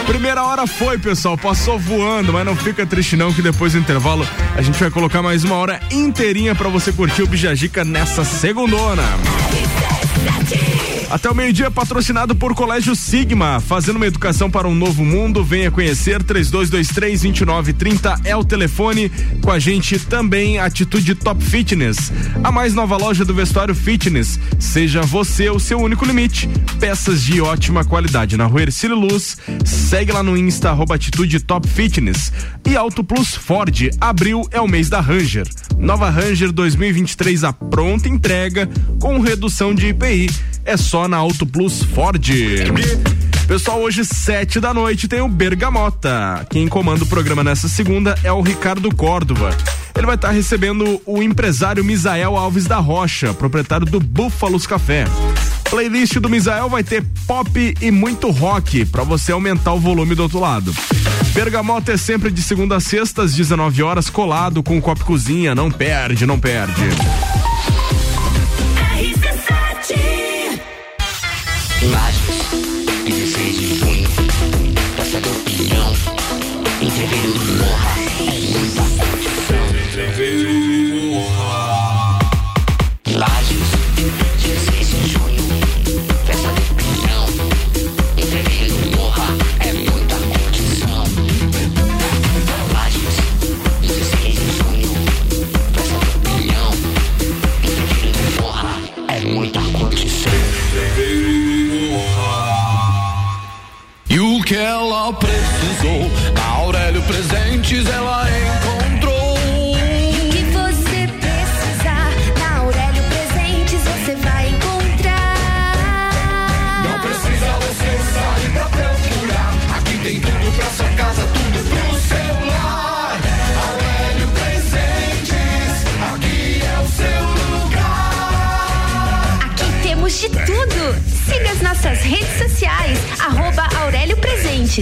Primeira hora foi, pessoal. Passou voando, mas não fica triste não que depois do intervalo a gente vai colocar mais uma hora inteirinha pra você curtir o Bijagica nessa segundona. Até o meio-dia, patrocinado por Colégio Sigma, fazendo uma educação para um novo mundo. Venha conhecer 3223-2930 é o telefone. Com a gente também Atitude Top Fitness, a mais nova loja do vestuário fitness. Seja você o seu único limite. Peças de ótima qualidade na Rua Ercílio Luz. Segue lá no Insta arroba Atitude Top Fitness. E Auto Plus Ford, abril é o mês da Ranger. Nova Ranger 2023 a pronta entrega com redução de IPI. É só na Auto Plus Ford. Pessoal, hoje sete da noite tem o Bergamota. Quem comanda o programa nessa segunda é o Ricardo Córdova. Ele vai estar recebendo o empresário Misael Alves da Rocha, proprietário do Búfalos Café. Playlist do Misael vai ter pop e muito rock para você aumentar o volume do outro lado. Bergamota é sempre de segunda a sexta às 19 horas colado com o Copo Cozinha, não perde, não perde. Imagens,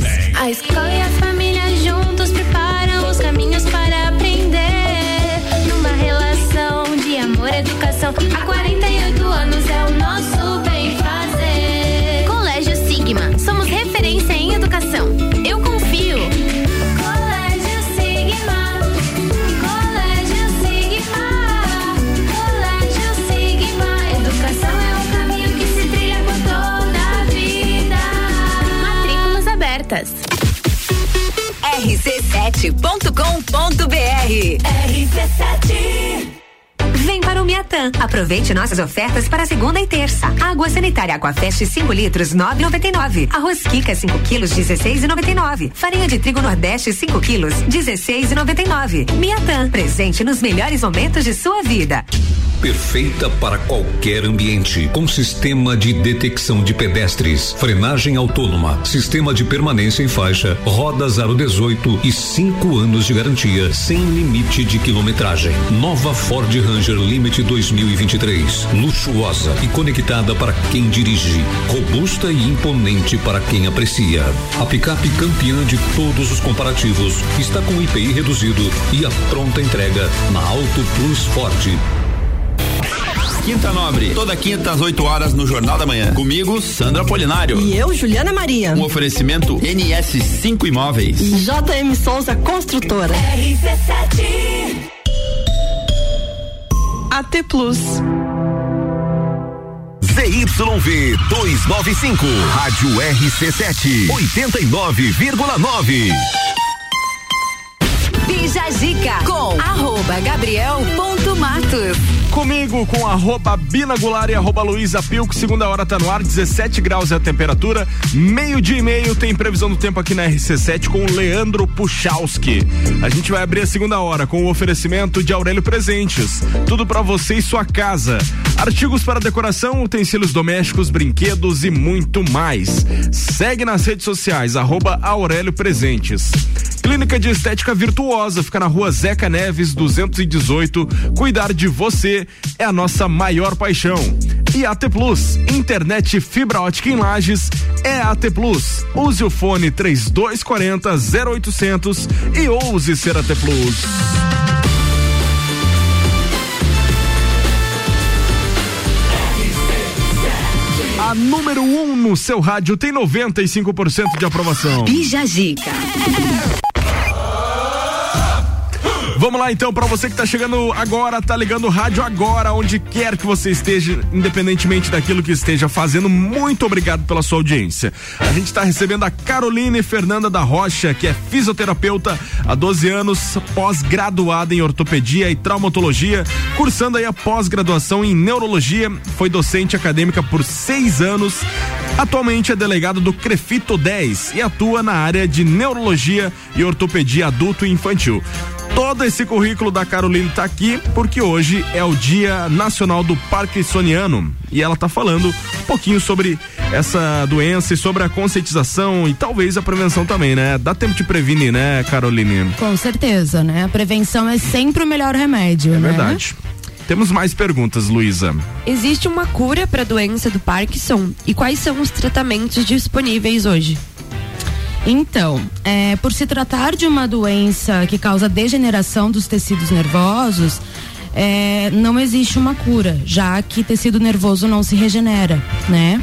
Presentes. A rc7.com.br RC7 Vem para o Miatã. Aproveite nossas ofertas para segunda e terça. Água sanitária Aquafest 5 litros 9,99. Arroz Kika 5 quilos 16,99. Farinha de trigo Nordeste 5 quilos 16,99. Miatã. Presente nos melhores momentos de sua vida. Perfeita para qualquer ambiente, com sistema de detecção de pedestres, frenagem autônoma, sistema de permanência em faixa, rodas aro 18 e 5 anos de garantia, sem limite de quilometragem. Nova Ford Ranger Limite 2023, luxuosa e conectada para quem dirige, robusta e imponente para quem aprecia. A picape campeã de todos os comparativos está com IPI reduzido e a pronta entrega na Auto Plus Ford. Quinta Nobre, toda quinta às 8 horas no Jornal da Manhã. Comigo, Sandra Polinário. E eu, Juliana Maria. Um oferecimento NS5 Imóveis. JM Souza Construtora. RC7 AT Plus. ZYV 295, Rádio RC7, 89,9. Bija Zica com arroba Gabriel ponto Matos. Comigo com arroba Bina Goulart e arroba Luísa Pilco, segunda hora tá no ar, 17 graus é a temperatura, meio dia e meio tem previsão do tempo aqui na RC7 com o Leandro Puchalski. A gente vai abrir a segunda hora com o oferecimento de Aurélio Presentes, tudo para você e sua casa. Artigos para decoração, utensílios domésticos, brinquedos e muito mais. Segue nas redes sociais, arroba Aurélio Presentes. Clínica de Estética Virtuosa fica na rua Zeca Neves 218. Cuidar de você é a nossa maior paixão. E AT Plus, internet fibra ótica em Lages é AT Plus. Use o fone 3240 0800 e ouse ser AT Plus. A número 1 um no seu rádio tem 95% de aprovação. Bija Zica. Vamos lá então, para você que tá chegando agora, tá ligando o rádio agora, onde quer que você esteja, independentemente daquilo que esteja fazendo, muito obrigado pela sua audiência. A gente tá recebendo a Caroline Fernanda da Rocha, que é fisioterapeuta há 12 anos, pós-graduada em ortopedia e traumatologia, cursando aí a pós-graduação em neurologia, foi docente acadêmica por seis anos, atualmente é delegado do Crefito 10 e atua na área de neurologia e ortopedia adulto e infantil. Todo esse currículo da Caroline tá aqui porque hoje é o Dia Nacional do Parkinsoniano e ela tá falando um pouquinho sobre essa doença e sobre a conscientização e talvez a prevenção também, né? Dá tempo de prevenir, né, Caroline? Com certeza, né? A prevenção é sempre o melhor remédio, É né? verdade. Temos mais perguntas, Luísa. Existe uma cura para a doença do Parkinson? E quais são os tratamentos disponíveis hoje? Então, é, por se tratar de uma doença que causa degeneração dos tecidos nervosos, é, não existe uma cura, já que tecido nervoso não se regenera, né?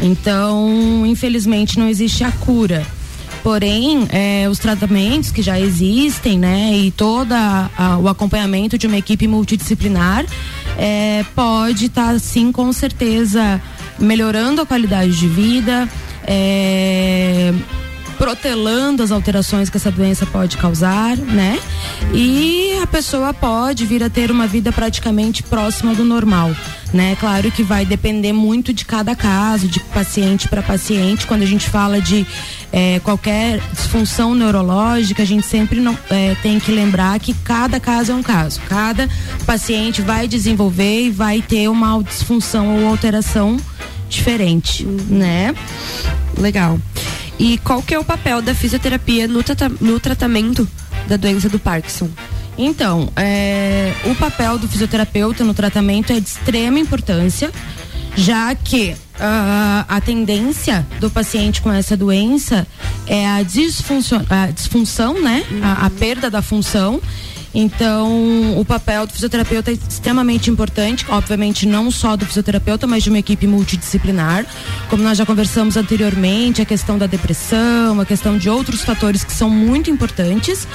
Então, infelizmente, não existe a cura. Porém, é, os tratamentos que já existem, né, e todo o acompanhamento de uma equipe multidisciplinar é, pode estar, sim, com certeza, melhorando a qualidade de vida, é, protelando as alterações que essa doença pode causar, né? E a pessoa pode vir a ter uma vida praticamente próxima do normal, né? Claro que vai depender muito de cada caso, de paciente para paciente. Quando a gente fala de é, qualquer disfunção neurológica, a gente sempre não, é, tem que lembrar que cada caso é um caso. Cada paciente vai desenvolver e vai ter uma disfunção ou alteração diferente, né? Legal. E qual que é o papel da fisioterapia no, trata no tratamento da doença do Parkinson? Então, é, o papel do fisioterapeuta no tratamento é de extrema importância, já que uh, a tendência do paciente com essa doença é a, disfunção, a disfunção, né? Uhum. A, a perda da função então, o papel do fisioterapeuta é extremamente importante, obviamente não só do fisioterapeuta, mas de uma equipe multidisciplinar. Como nós já conversamos anteriormente, a questão da depressão, a questão de outros fatores que são muito importantes.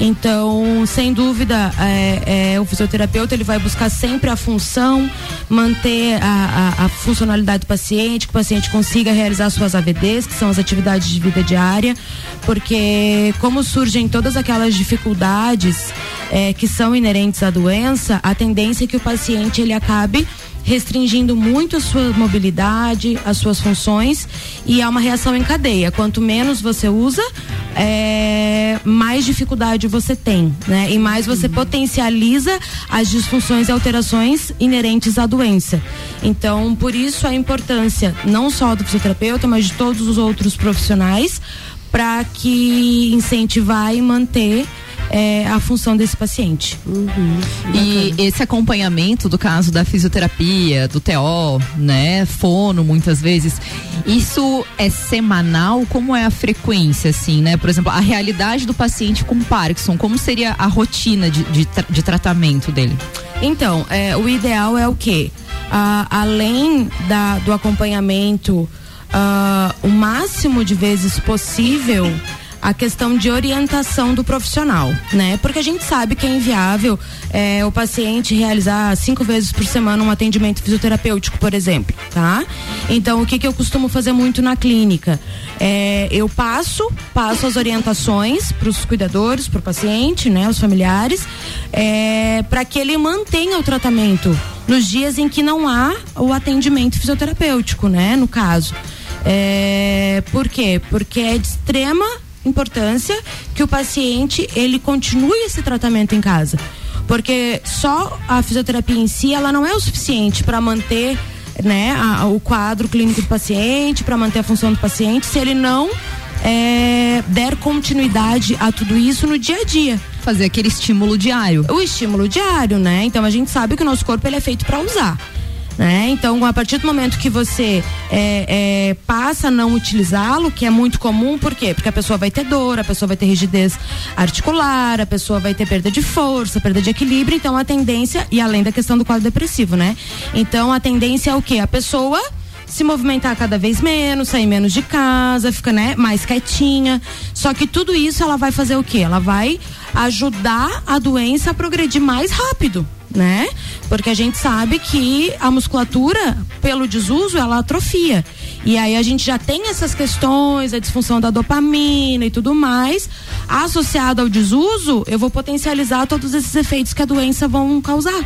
Então, sem dúvida, é, é, o fisioterapeuta ele vai buscar sempre a função, manter a, a, a funcionalidade do paciente, que o paciente consiga realizar suas AVDs, que são as atividades de vida diária, porque como surgem todas aquelas dificuldades é, que são inerentes à doença, a tendência é que o paciente ele acabe restringindo muito a sua mobilidade, as suas funções e há uma reação em cadeia. Quanto menos você usa, é, mais dificuldade você tem, né? E mais você potencializa as disfunções e alterações inerentes à doença. Então, por isso a importância não só do fisioterapeuta, mas de todos os outros profissionais para que incentivar e manter é, a função desse paciente. Uhum, e esse acompanhamento do caso da fisioterapia, do TO, né, fono muitas vezes, isso é semanal? Como é a frequência, assim, né? Por exemplo, a realidade do paciente com Parkinson, como seria a rotina de, de, de tratamento dele? Então, é, o ideal é o quê? Ah, além da, do acompanhamento, ah, o máximo de vezes possível a questão de orientação do profissional, né? Porque a gente sabe que é inviável é, o paciente realizar cinco vezes por semana um atendimento fisioterapêutico, por exemplo, tá? Então, o que, que eu costumo fazer muito na clínica? É, eu passo, passo as orientações para os cuidadores, para o paciente, né? Os familiares, é, para que ele mantenha o tratamento nos dias em que não há o atendimento fisioterapêutico, né? No caso. É, por quê? Porque é de extrema importância que o paciente ele continue esse tratamento em casa, porque só a fisioterapia em si ela não é o suficiente para manter né, a, o quadro clínico do paciente, para manter a função do paciente, se ele não é, der continuidade a tudo isso no dia a dia. Fazer aquele estímulo diário. O estímulo diário, né? Então a gente sabe que o nosso corpo ele é feito para usar. Né? Então, a partir do momento que você é, é, passa a não utilizá-lo, que é muito comum, por quê? Porque a pessoa vai ter dor, a pessoa vai ter rigidez articular, a pessoa vai ter perda de força, perda de equilíbrio, então a tendência, e além da questão do quadro depressivo, né? Então a tendência é o quê? A pessoa se movimentar cada vez menos, sair menos de casa, fica né, mais quietinha. Só que tudo isso ela vai fazer o quê? Ela vai ajudar a doença a progredir mais rápido né? Porque a gente sabe que a musculatura, pelo desuso, ela atrofia. E aí a gente já tem essas questões, a disfunção da dopamina e tudo mais. Associado ao desuso, eu vou potencializar todos esses efeitos que a doença vão causar.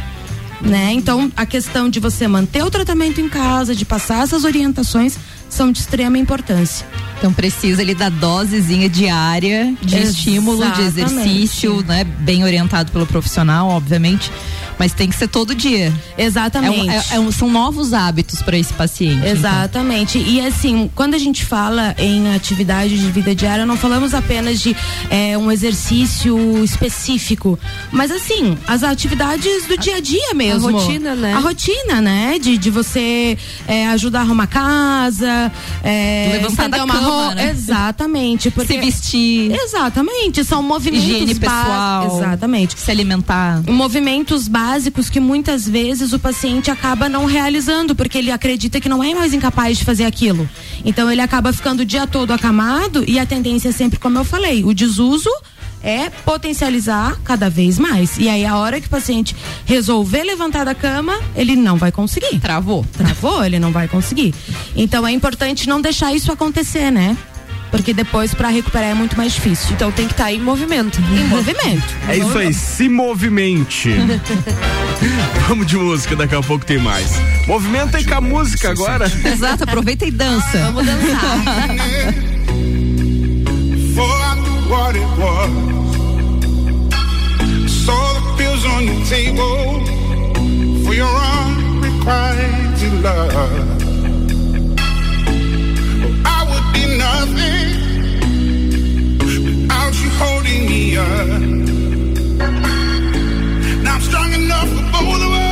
Né? Então, a questão de você manter o tratamento em casa, de passar essas orientações, são de extrema importância. Então precisa ali da dosezinha diária de Exatamente. estímulo, de exercício, né? Bem orientado pelo profissional, obviamente mas tem que ser todo dia. Exatamente. É, é, é são novos hábitos para esse paciente. Então. Exatamente. Então. E assim, quando a gente fala em atividade de vida diária, não falamos apenas de é, um exercício específico, mas assim, as atividades do dia a dia mesmo. A rotina, né? A rotina, né? De, de você é, ajudar a arrumar casa, é, levantar da uma né? Exatamente. *laughs* Porque... Se vestir. Exatamente. São movimentos Higiene pessoal. Exatamente. Se alimentar. Movimentos básicos que muitas vezes o paciente acaba não realizando, porque ele acredita que não é mais incapaz de fazer aquilo. Então ele acaba ficando o dia todo acamado e a tendência é sempre, como eu falei, o desuso é potencializar cada vez mais. E aí a hora que o paciente resolver levantar da cama, ele não vai conseguir. Travou. Travou, ele não vai conseguir. Então é importante não deixar isso acontecer, né? Porque depois para recuperar é muito mais difícil. Então tem que estar em movimento. Em movimento. É isso aí, se movimente. *laughs* Vamos de música, daqui a pouco tem mais. Movimenta aí com a música agora. Exato, aproveita e dança. Vamos dançar. *laughs* what it was. Saw the pills on your table for your unrequited love. I would be nothing without you holding me up. Now I'm strong enough for both of us.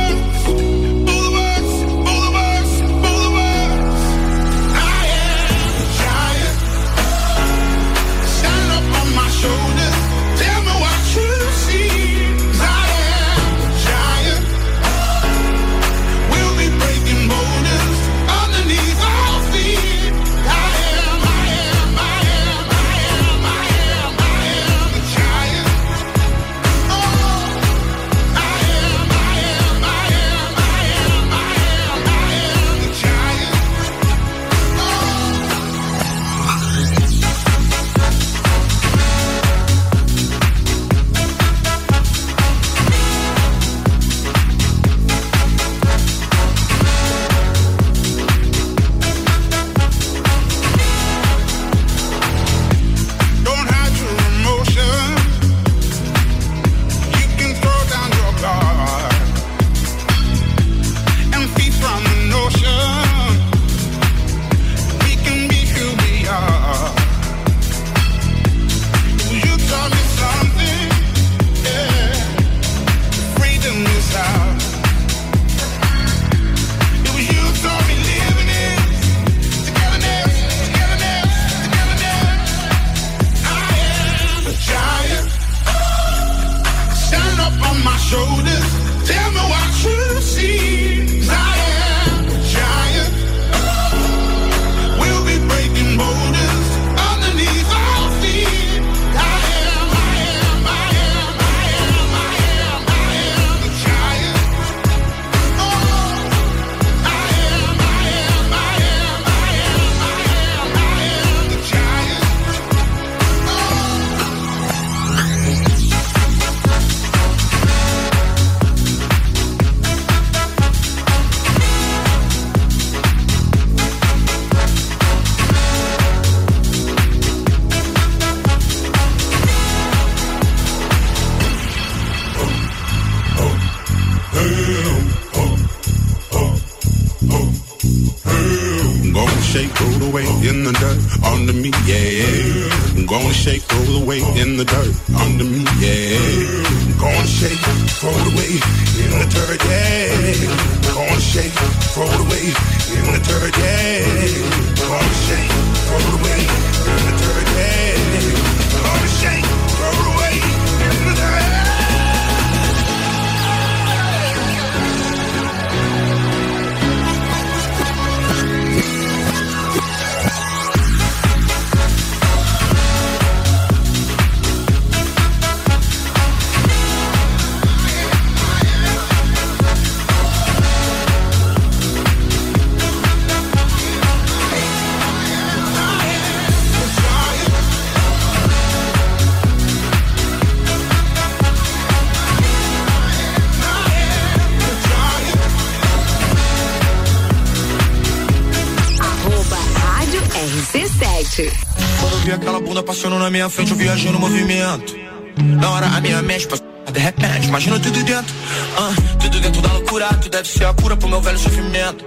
Passando na minha frente, eu viajei no movimento. Na hora a minha mente passou, de repente, imagina tudo dentro. ah, tudo dentro da loucura, tu deve ser a cura pro meu velho sofrimento.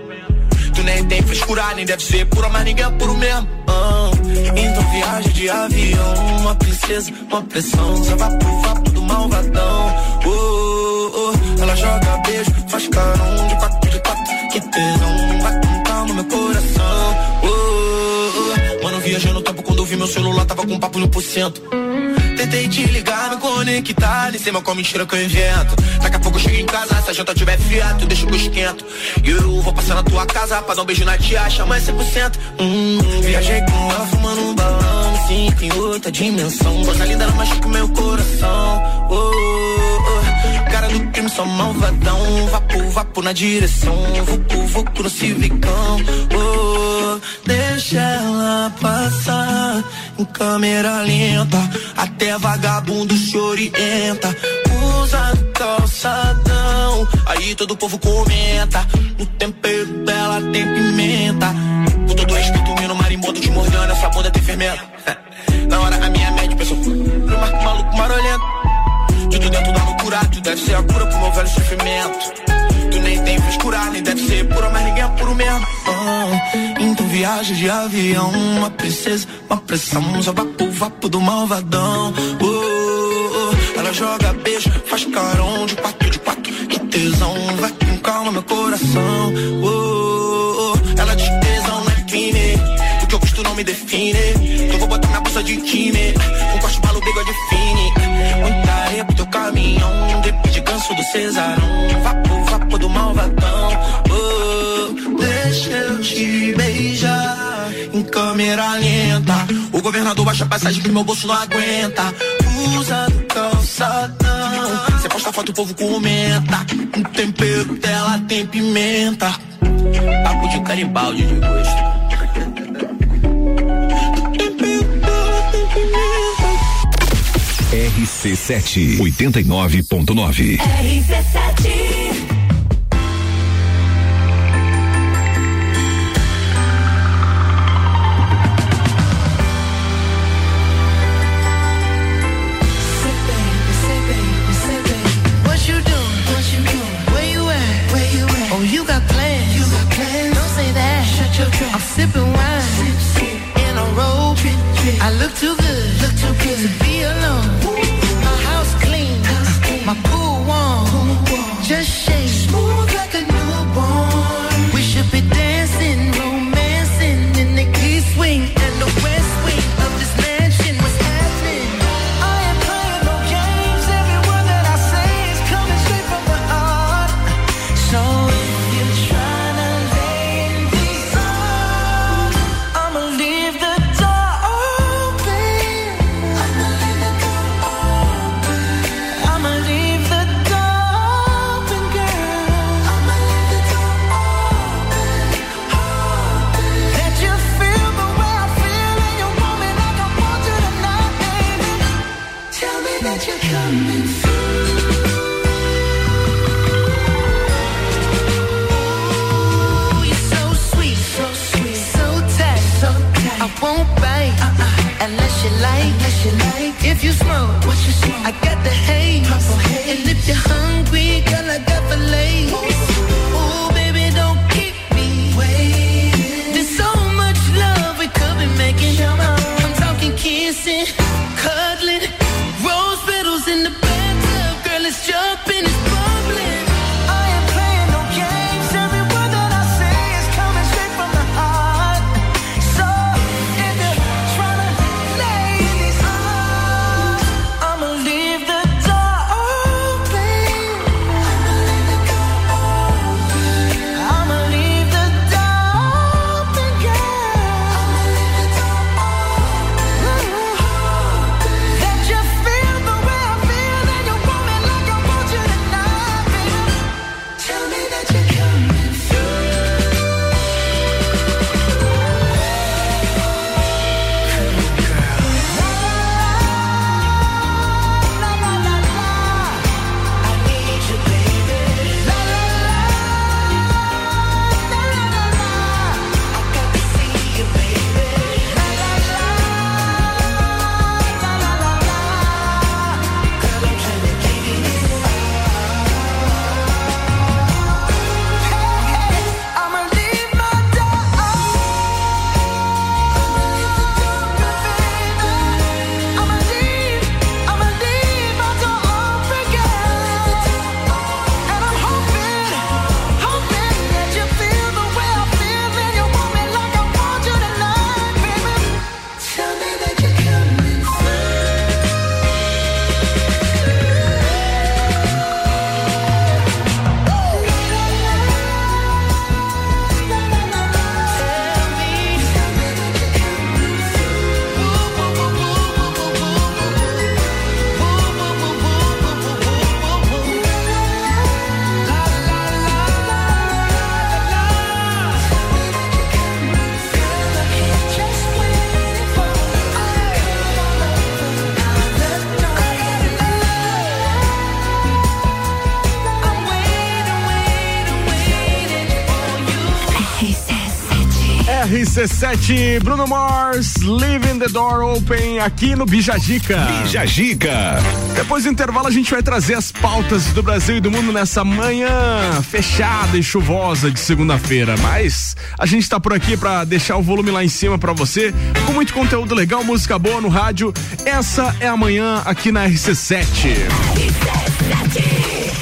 Tu nem tem frescura, nem deve ser pura, mas ninguém é puro mesmo. ah. então viagem de avião, uma princesa, uma pressão, só vai pro vapo do malvadão. Oh, oh, oh. Ela joga beijo, faz carão de quatro, de quatro, que tesão, vai com calma meu coração. Oh, oh, oh. Mano, viajando, tô meu celular tava com papo no porcento. Tentei te ligar, me conectar, nem sei mais qual mentira que eu invento. Daqui a pouco eu chego em casa, se a janta tiver fiato, deixa que eu esquento. E eu vou passar na tua casa pra dar um beijo na tia, chama 100%. Hum, viajei com ela fumando um balão, me sinto em outra dimensão. Coisa linda, ela machuca meu coração. Oh, oh, oh. Cara do crime, só malvadão. Vapo, vapo na direção. Vucu, vucu no civicão. Oh, deixa ela passar em câmera lenta. Até vagabundo se orienta. Usa calçadão. Aí todo o povo comenta. No tempero dela tem pimenta. Com todo respeito, meu marimbondo te mordendo. Essa bunda tem fermento. *laughs* Na hora a minha média pensou. Pro marco maluco marolento. Tudo dentro da loucura, tu deve ser a cura pro meu velho sofrimento. Tu nem tem frescura, nem deve ser pura, mas ninguém é puro mesmo. Então viaja de avião, uma princesa, uma pressão, só vapo, vapo do malvadão. Oh, oh, oh. Ela joga beijo, faz carão de quatro, de quatro, que tesão, vai com calma meu coração. Oh, oh. Ela diz tesão não é crime, o que eu gosto não me define. Então vou botar minha bolsa de time, um corte balo, bigode fine. Muita areia pro teu caminhão, drip de ganso do Cesarão, vapo, vapo do malvadão. Oh, deixa eu te beijar em câmera lenta. O governador baixa a passagem que meu bolso não aguenta. Usa do calçadão. Você posta foto, o povo comenta. Um tempero dela tem pimenta. Papo de caribaldi de gosto. RC7 89.9. RC7 robe. I look too good. Look too good to be alone. I got the haze. And if you're RC7, Bruno Mars, Leaving the Door Open aqui no Bijagica. Bijagica. Depois do intervalo a gente vai trazer as pautas do Brasil e do mundo nessa manhã fechada e chuvosa de segunda-feira. Mas a gente tá por aqui para deixar o volume lá em cima para você, com muito conteúdo legal, música boa no rádio. Essa é a manhã aqui na RC7.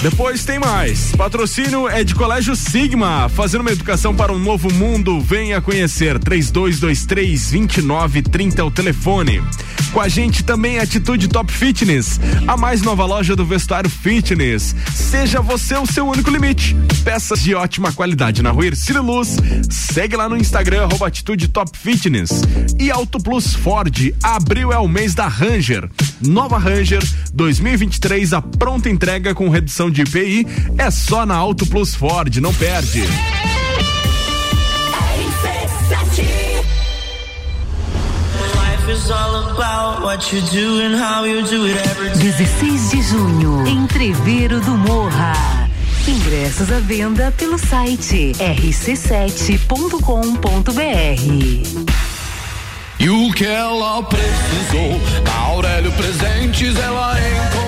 Depois tem mais. Patrocínio é de Colégio Sigma, fazendo uma educação para um novo mundo. Venha conhecer. 3223 2930 é o telefone. Com a gente também Atitude Top Fitness, a mais nova loja do vestuário fitness. Seja você o seu único limite. Peças de ótima qualidade na rua Ercílio Luz. Segue lá no Instagram, arroba Atitude Top Fitness. E Auto Plus Ford, abril é o mês da Ranger. Nova Ranger 2023, a pronta entrega com redução de IPI é só na Auto Plus Ford, não perde. 16 de junho, Entreveiro do Morra. Ingressos à venda pelo site rc7.com.br. E o que ela precisou, na Aurélio Presentes ela encontrou.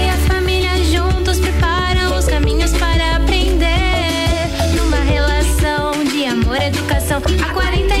Há 48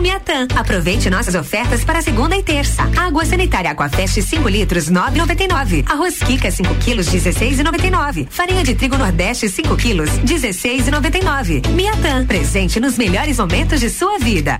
Miatã. Aproveite nossas ofertas para segunda e terça. Água sanitária Aquafest 5 litros 9,99. Arroz Kika 5 quilos 16,99. Farinha de trigo Nordeste 5 quilos 16,99. Miatã, presente nos melhores momentos de sua vida.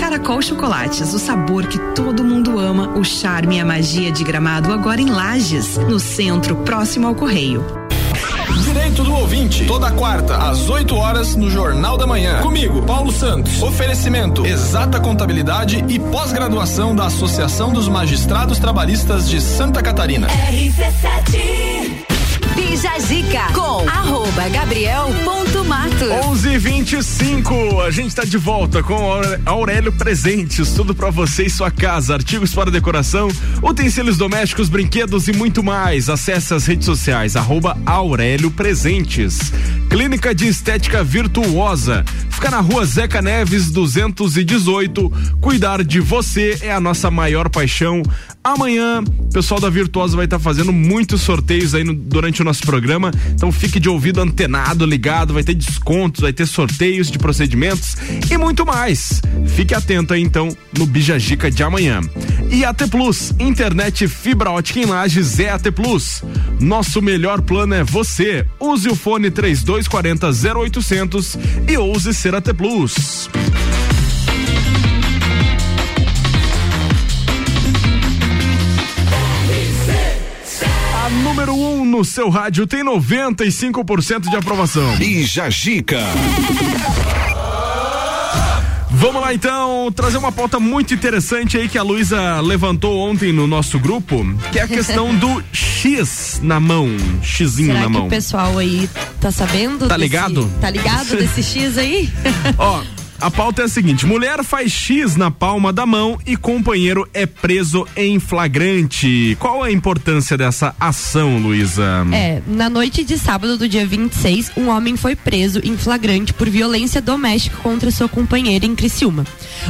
Caracol Chocolates, o sabor que todo mundo ama, o charme e a magia de gramado agora em Lages, no centro, próximo ao Correio. Direito do ouvinte, toda quarta, às 8 horas, no Jornal da Manhã. Comigo, Paulo Santos. Oferecimento: exata contabilidade e pós-graduação da Associação dos Magistrados Trabalhistas de Santa Catarina. RC7 Bija Zica com arroba gabriel.mato 11:25 a gente tá de volta com Aurélio Presentes, tudo pra você e sua casa, artigos para decoração, utensílios domésticos, brinquedos e muito mais. Acesse as redes sociais arroba Aurélio Presentes. Clínica de Estética Virtuosa, fica na rua Zeca Neves 218. Cuidar de você é a nossa maior paixão. Amanhã, o pessoal da Virtuosa vai estar fazendo muitos sorteios aí no- durante o nosso programa. Então fique de ouvido antenado, ligado, vai ter desconto descontos, vai ter sorteios de procedimentos e muito mais. Fique atento aí então no Bijagica de amanhã. E AT Plus, internet fibra ótica em lajes é AT Plus. Nosso melhor plano é você. Use o fone 3240 0800 e ouse ser AT Plus. Número 1 um no seu rádio tem 95% de aprovação. E Jajica. Vamos lá então, trazer uma pauta muito interessante aí que a Luísa levantou ontem no nosso grupo, que é a questão *laughs* do X na mão, xizinho Será na que mão. o pessoal aí tá sabendo? Tá desse- ligado? Tá ligado *laughs* desse X aí? Ó, *laughs* a pauta é a seguinte: mulher faz X na palma da mão e companheiro é preso em flagrante. Qual a importância dessa ação, Luísa? É, na noite de sábado do dia 26, um homem foi preso em flagrante por violência doméstica contra sua companheira em Criciúma.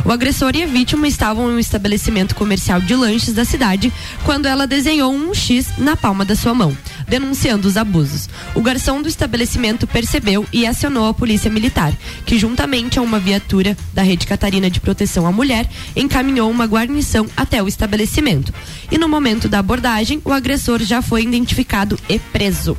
O agressor e a vítima estavam em um estabelecimento comercial de lanches da cidade quando ela desenhou um X na palma da sua mão, denunciando os abusos. O garçom do estabelecimento percebeu e acionou a polícia militar, que juntamente a uma viatura da Rede Catarina de Proteção à Mulher encaminhou uma guarnição até o estabelecimento. E no momento da abordagem, o agressor já foi identificado e preso.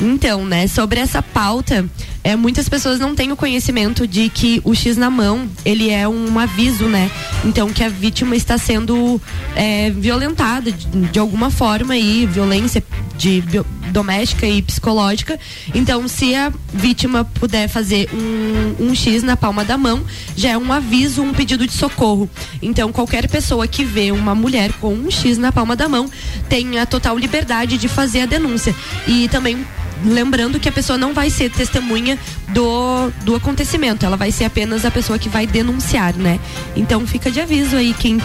Então, né, sobre essa pauta, é, muitas pessoas não têm o conhecimento de que o X na mão, ele é um aviso, né? Então, que a vítima está sendo é, violentada de, de alguma forma aí, violência de doméstica e psicológica. Então, se a vítima puder fazer um, um X na palma da mão, já é um aviso, um pedido de socorro. Então, qualquer pessoa que vê uma mulher com um X na palma da mão tem a total liberdade de fazer a denúncia. E também lembrando que a pessoa não vai ser testemunha do, do acontecimento, ela vai ser apenas a pessoa que vai denunciar, né? Então fica de aviso aí quem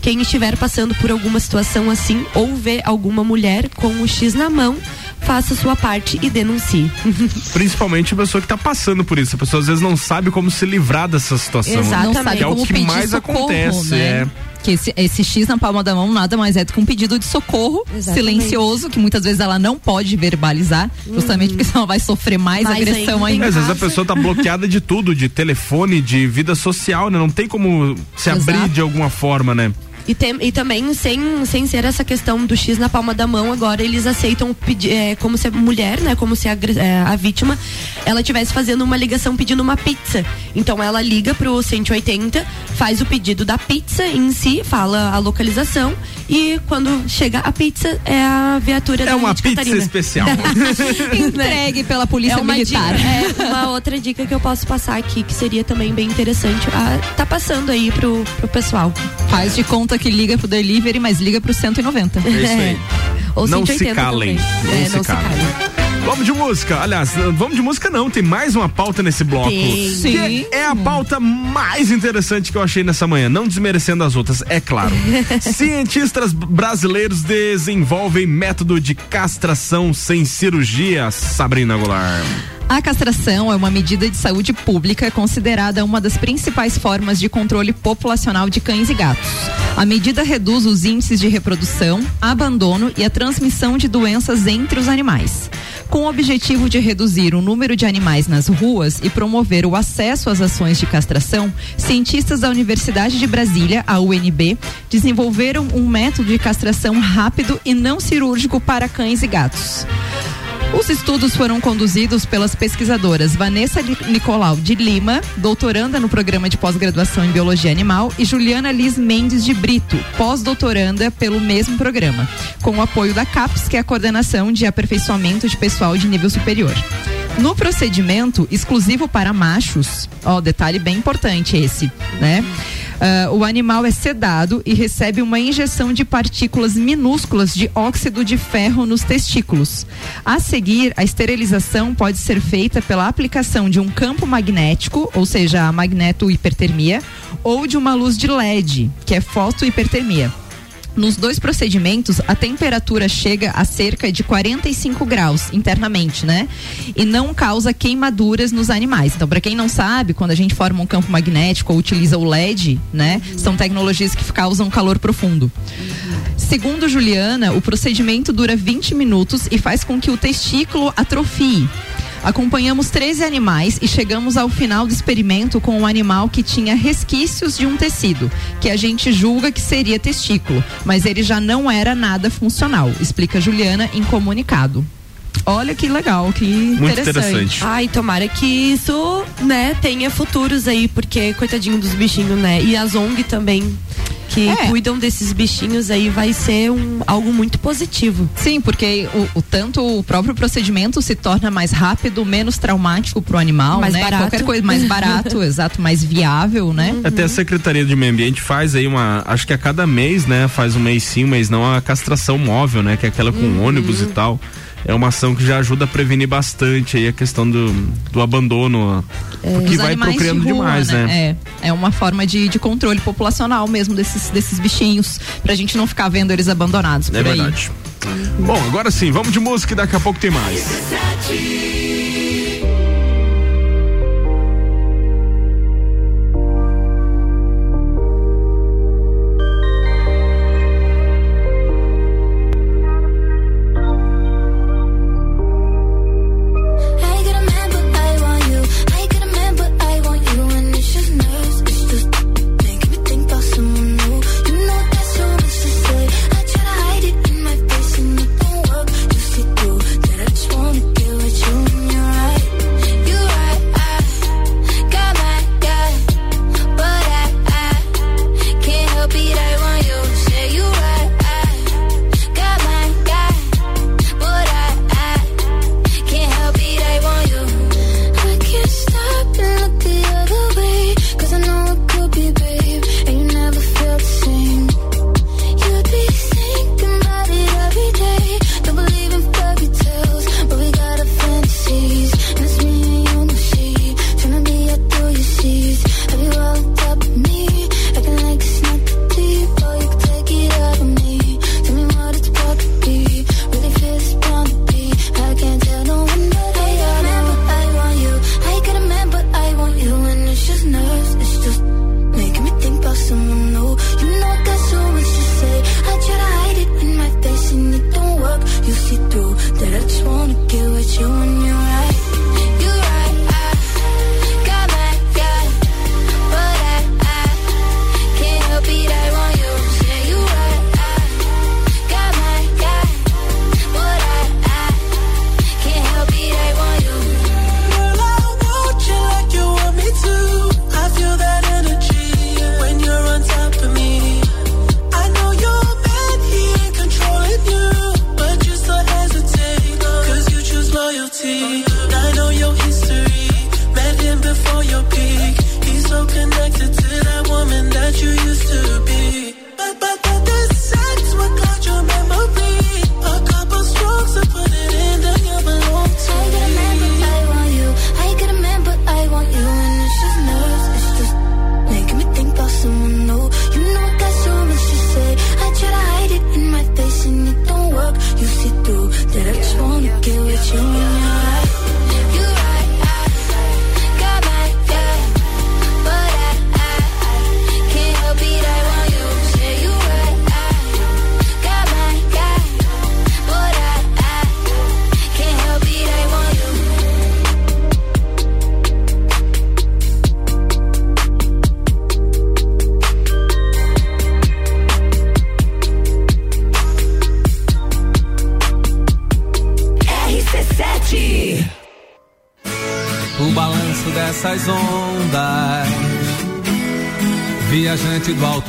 quem estiver passando por alguma situação assim ou vê alguma mulher com o X na mão, faça sua parte e denuncie. *laughs* Principalmente a pessoa que tá passando por isso. A pessoa às vezes não sabe como se livrar dessa situação. Não sabe Que é o que mais socorro, acontece. né? É. Que esse, esse X na palma da mão nada mais é do que um pedido de socorro Exatamente. silencioso, que muitas vezes ela não pode verbalizar, justamente porque senão ela vai sofrer mais, Mais agressão ainda. ainda. Às vezes a pessoa tá bloqueada de tudo, de telefone, de vida social, né? Não tem como se abrir Exato. de alguma forma, né? E, tem- e também, sem, sem ser essa questão do X na palma da mão, agora eles aceitam pedi- é, como se a mulher, né? Como se a, é, a vítima ela estivesse fazendo uma ligação pedindo uma pizza. Então ela liga pro 180, faz o pedido da pizza em si, fala a localização e quando chega a pizza é a viatura da É uma pizza Catarina. especial. *laughs* *laughs* Entregue pela polícia é uma militar. Dica, é uma outra dica que eu posso passar aqui, que seria também bem interessante. Ah, tá passando aí pro, pro pessoal. Faz de conta que liga pro delivery, mas liga pro 190. É isso aí. *laughs* Ou não 180 se calem. Não É, se não se calem. Vamos de música. Aliás, vamos de música não, tem mais uma pauta nesse bloco. Tem. Que Sim. é a pauta mais interessante que eu achei nessa manhã, não desmerecendo as outras, é claro. *laughs* Cientistas brasileiros desenvolvem método de castração sem cirurgia, Sabrina Goulart. A castração é uma medida de saúde pública considerada uma das principais formas de controle populacional de cães e gatos. A medida reduz os índices de reprodução, abandono e a transmissão de doenças entre os animais. Com o objetivo de reduzir o número de animais nas ruas e promover o acesso às ações de castração, cientistas da Universidade de Brasília, a UNB, desenvolveram um método de castração rápido e não cirúrgico para cães e gatos. Os estudos foram conduzidos pelas pesquisadoras Vanessa Nicolau de Lima, doutoranda no programa de pós-graduação em Biologia Animal, e Juliana Liz Mendes de Brito, pós-doutoranda pelo mesmo programa, com o apoio da CAPES, que é a Coordenação de Aperfeiçoamento de Pessoal de Nível Superior. No procedimento exclusivo para machos, ó, detalhe bem importante esse, né? Ah, o animal é sedado e recebe uma injeção de partículas minúsculas de óxido de ferro nos testículos. A seguir, a esterilização pode ser feita pela aplicação de um campo magnético, ou seja, a magnetohipertermia, ou de uma luz de LED, que é fotohipertermia. Nos dois procedimentos, a temperatura chega a cerca de 45 graus internamente, né? E não causa queimaduras nos animais. Então, para quem não sabe, quando a gente forma um campo magnético ou utiliza o LED, né? São tecnologias que causam calor profundo. Segundo Juliana, o procedimento dura 20 minutos e faz com que o testículo atrofie. Acompanhamos 13 animais e chegamos ao final do experimento com um animal que tinha resquícios de um tecido, que a gente julga que seria testículo, mas ele já não era nada funcional, explica Juliana em comunicado. Olha que legal, que Muito interessante. interessante. Ai, tomara que isso, né, tenha futuros aí, porque coitadinho dos bichinhos, né? E a Zong também que é. cuidam desses bichinhos aí vai ser um, algo muito positivo. Sim, porque o, o, tanto o próprio procedimento se torna mais rápido, menos traumático para o animal, mais né? Barato. Qualquer coisa mais barato, *laughs* exato, mais viável, né? Uhum. Até a Secretaria de Meio Ambiente faz aí uma, acho que a cada mês, né, faz um mês sim, um mês não, a castração móvel, né, que é aquela com uhum. ônibus e tal é uma ação que já ajuda a prevenir bastante aí a questão do, do abandono, é, vai procriando de rua, demais, né? né? É, é uma forma de, de controle populacional mesmo desses, desses bichinhos, pra gente não ficar vendo eles abandonados. É verdade. Aí. Bom, agora sim, vamos de música e daqui a pouco tem mais.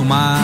mar.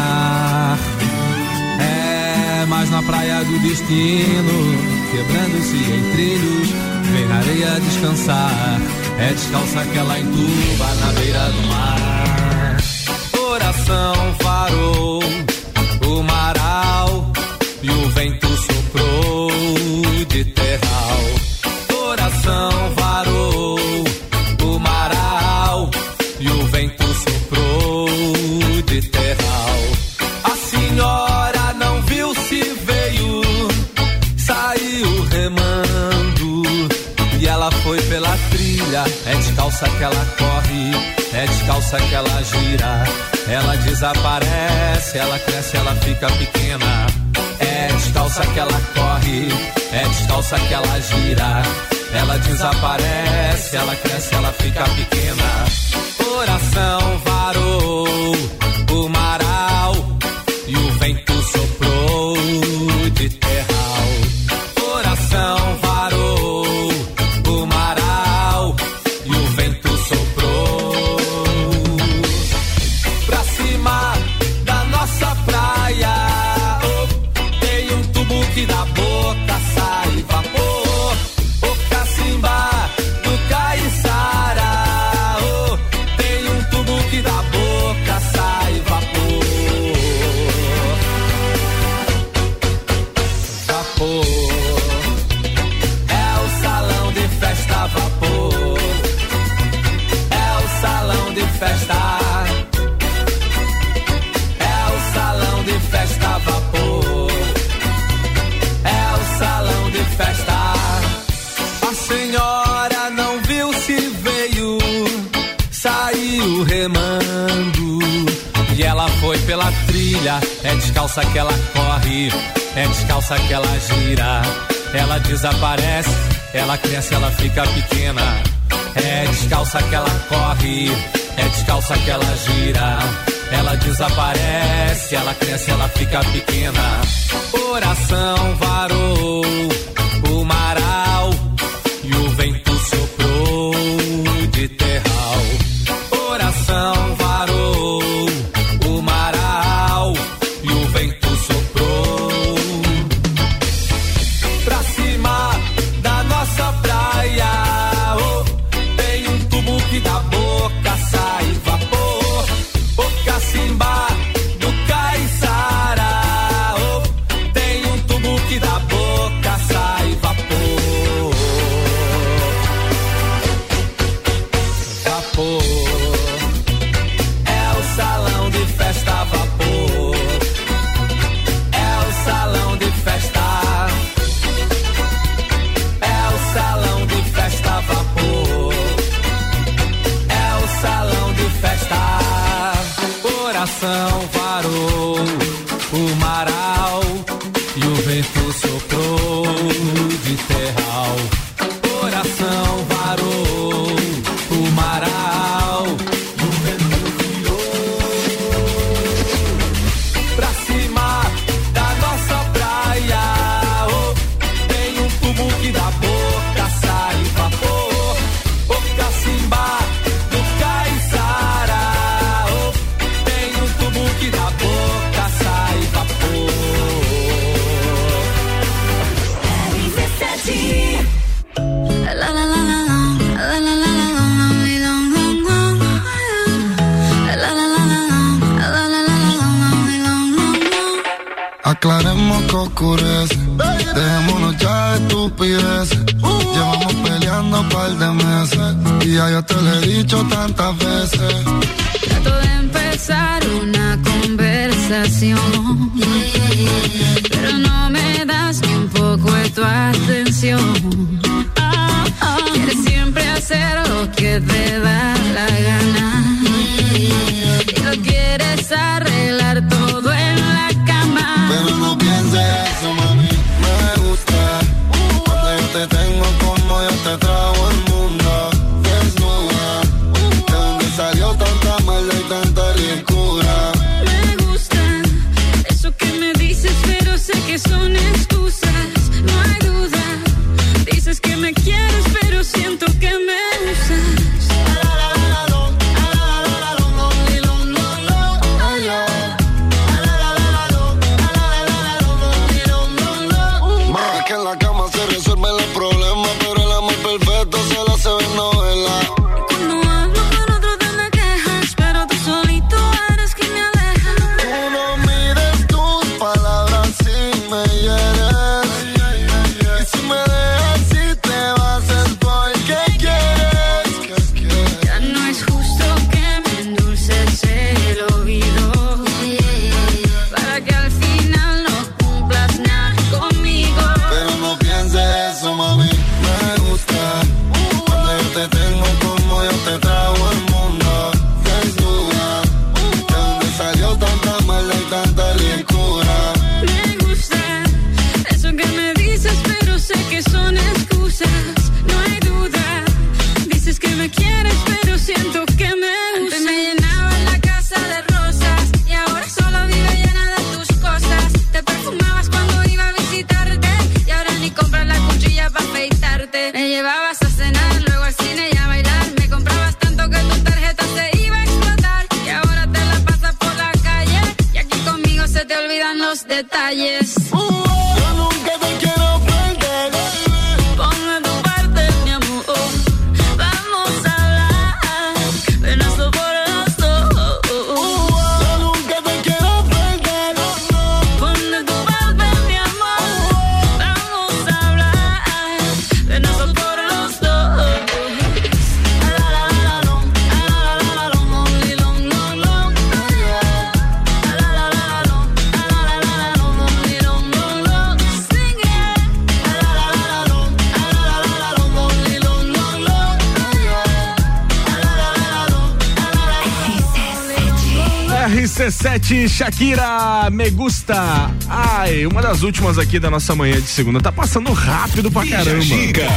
RC7 Shakira Me Gusta. Ai, uma das últimas aqui da nossa manhã de segunda. Tá passando rápido pra caramba. Giga.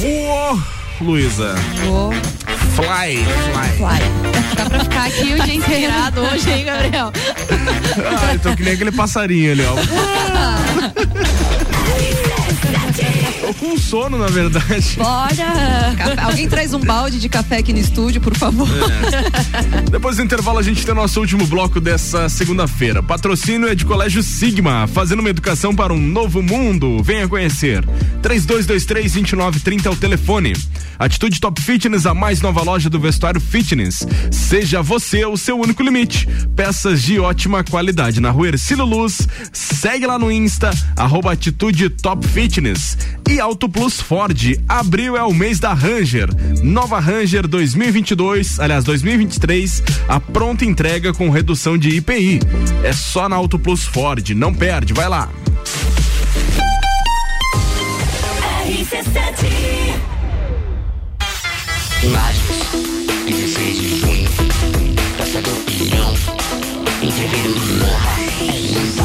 Uou, Luísa. Fly, fly. Fly. Dá pra ficar aqui o dia inteirado hoje, hein, Gabriel? Ai, tô que nem aquele passarinho ali, ó. *laughs* Com sono, na verdade. Bora! Café- Alguém traz um balde de café aqui no estúdio, por favor. Depois do intervalo, a gente tem nosso último bloco dessa segunda-feira. Patrocínio é de Colégio Sigma, fazendo uma educação para um novo mundo. Venha conhecer. 3223-2930 é o telefone. Atitude Top Fitness, a mais nova loja do vestuário fitness. Seja você o seu único limite. Peças de ótima qualidade na rua Ercílio Luz. Segue lá no Insta, arroba Atitude Top Fitness. E Auto Plus Ford, abril é o mês da Ranger. Nova Ranger 2022, aliás 2023, a pronta entrega com redução de IPI. É só na Auto Plus Ford, não perde, vai lá. Imagens, 16 de junho, Praça da Opinião, Entreveiro do Morra, é muita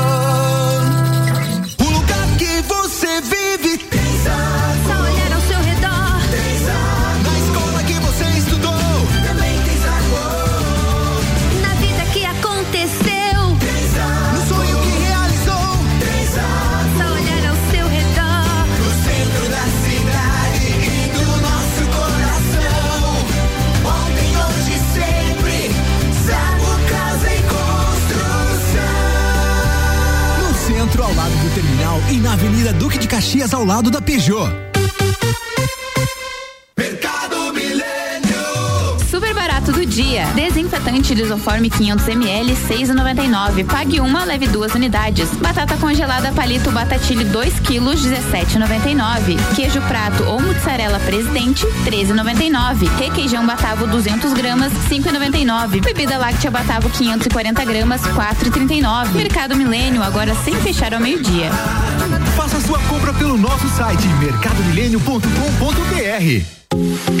Caxias, ao lado da Peugeot. Mercado Milênio. Super barato do dia. Desinfetante lisoforme 500ml 6,99. Pague uma, leve duas unidades. Batata congelada palito Batatilha 2 kg 17,99. Queijo prato ou mussarela presidente 13,99. Requeijão batavo 200 gramas 5,99. Bebida láctea batavo 540 gramas 4,39. Mercado Milênio agora sem fechar ao meio-dia. Faça sua compra pelo nosso site mercadomilênio.com.br.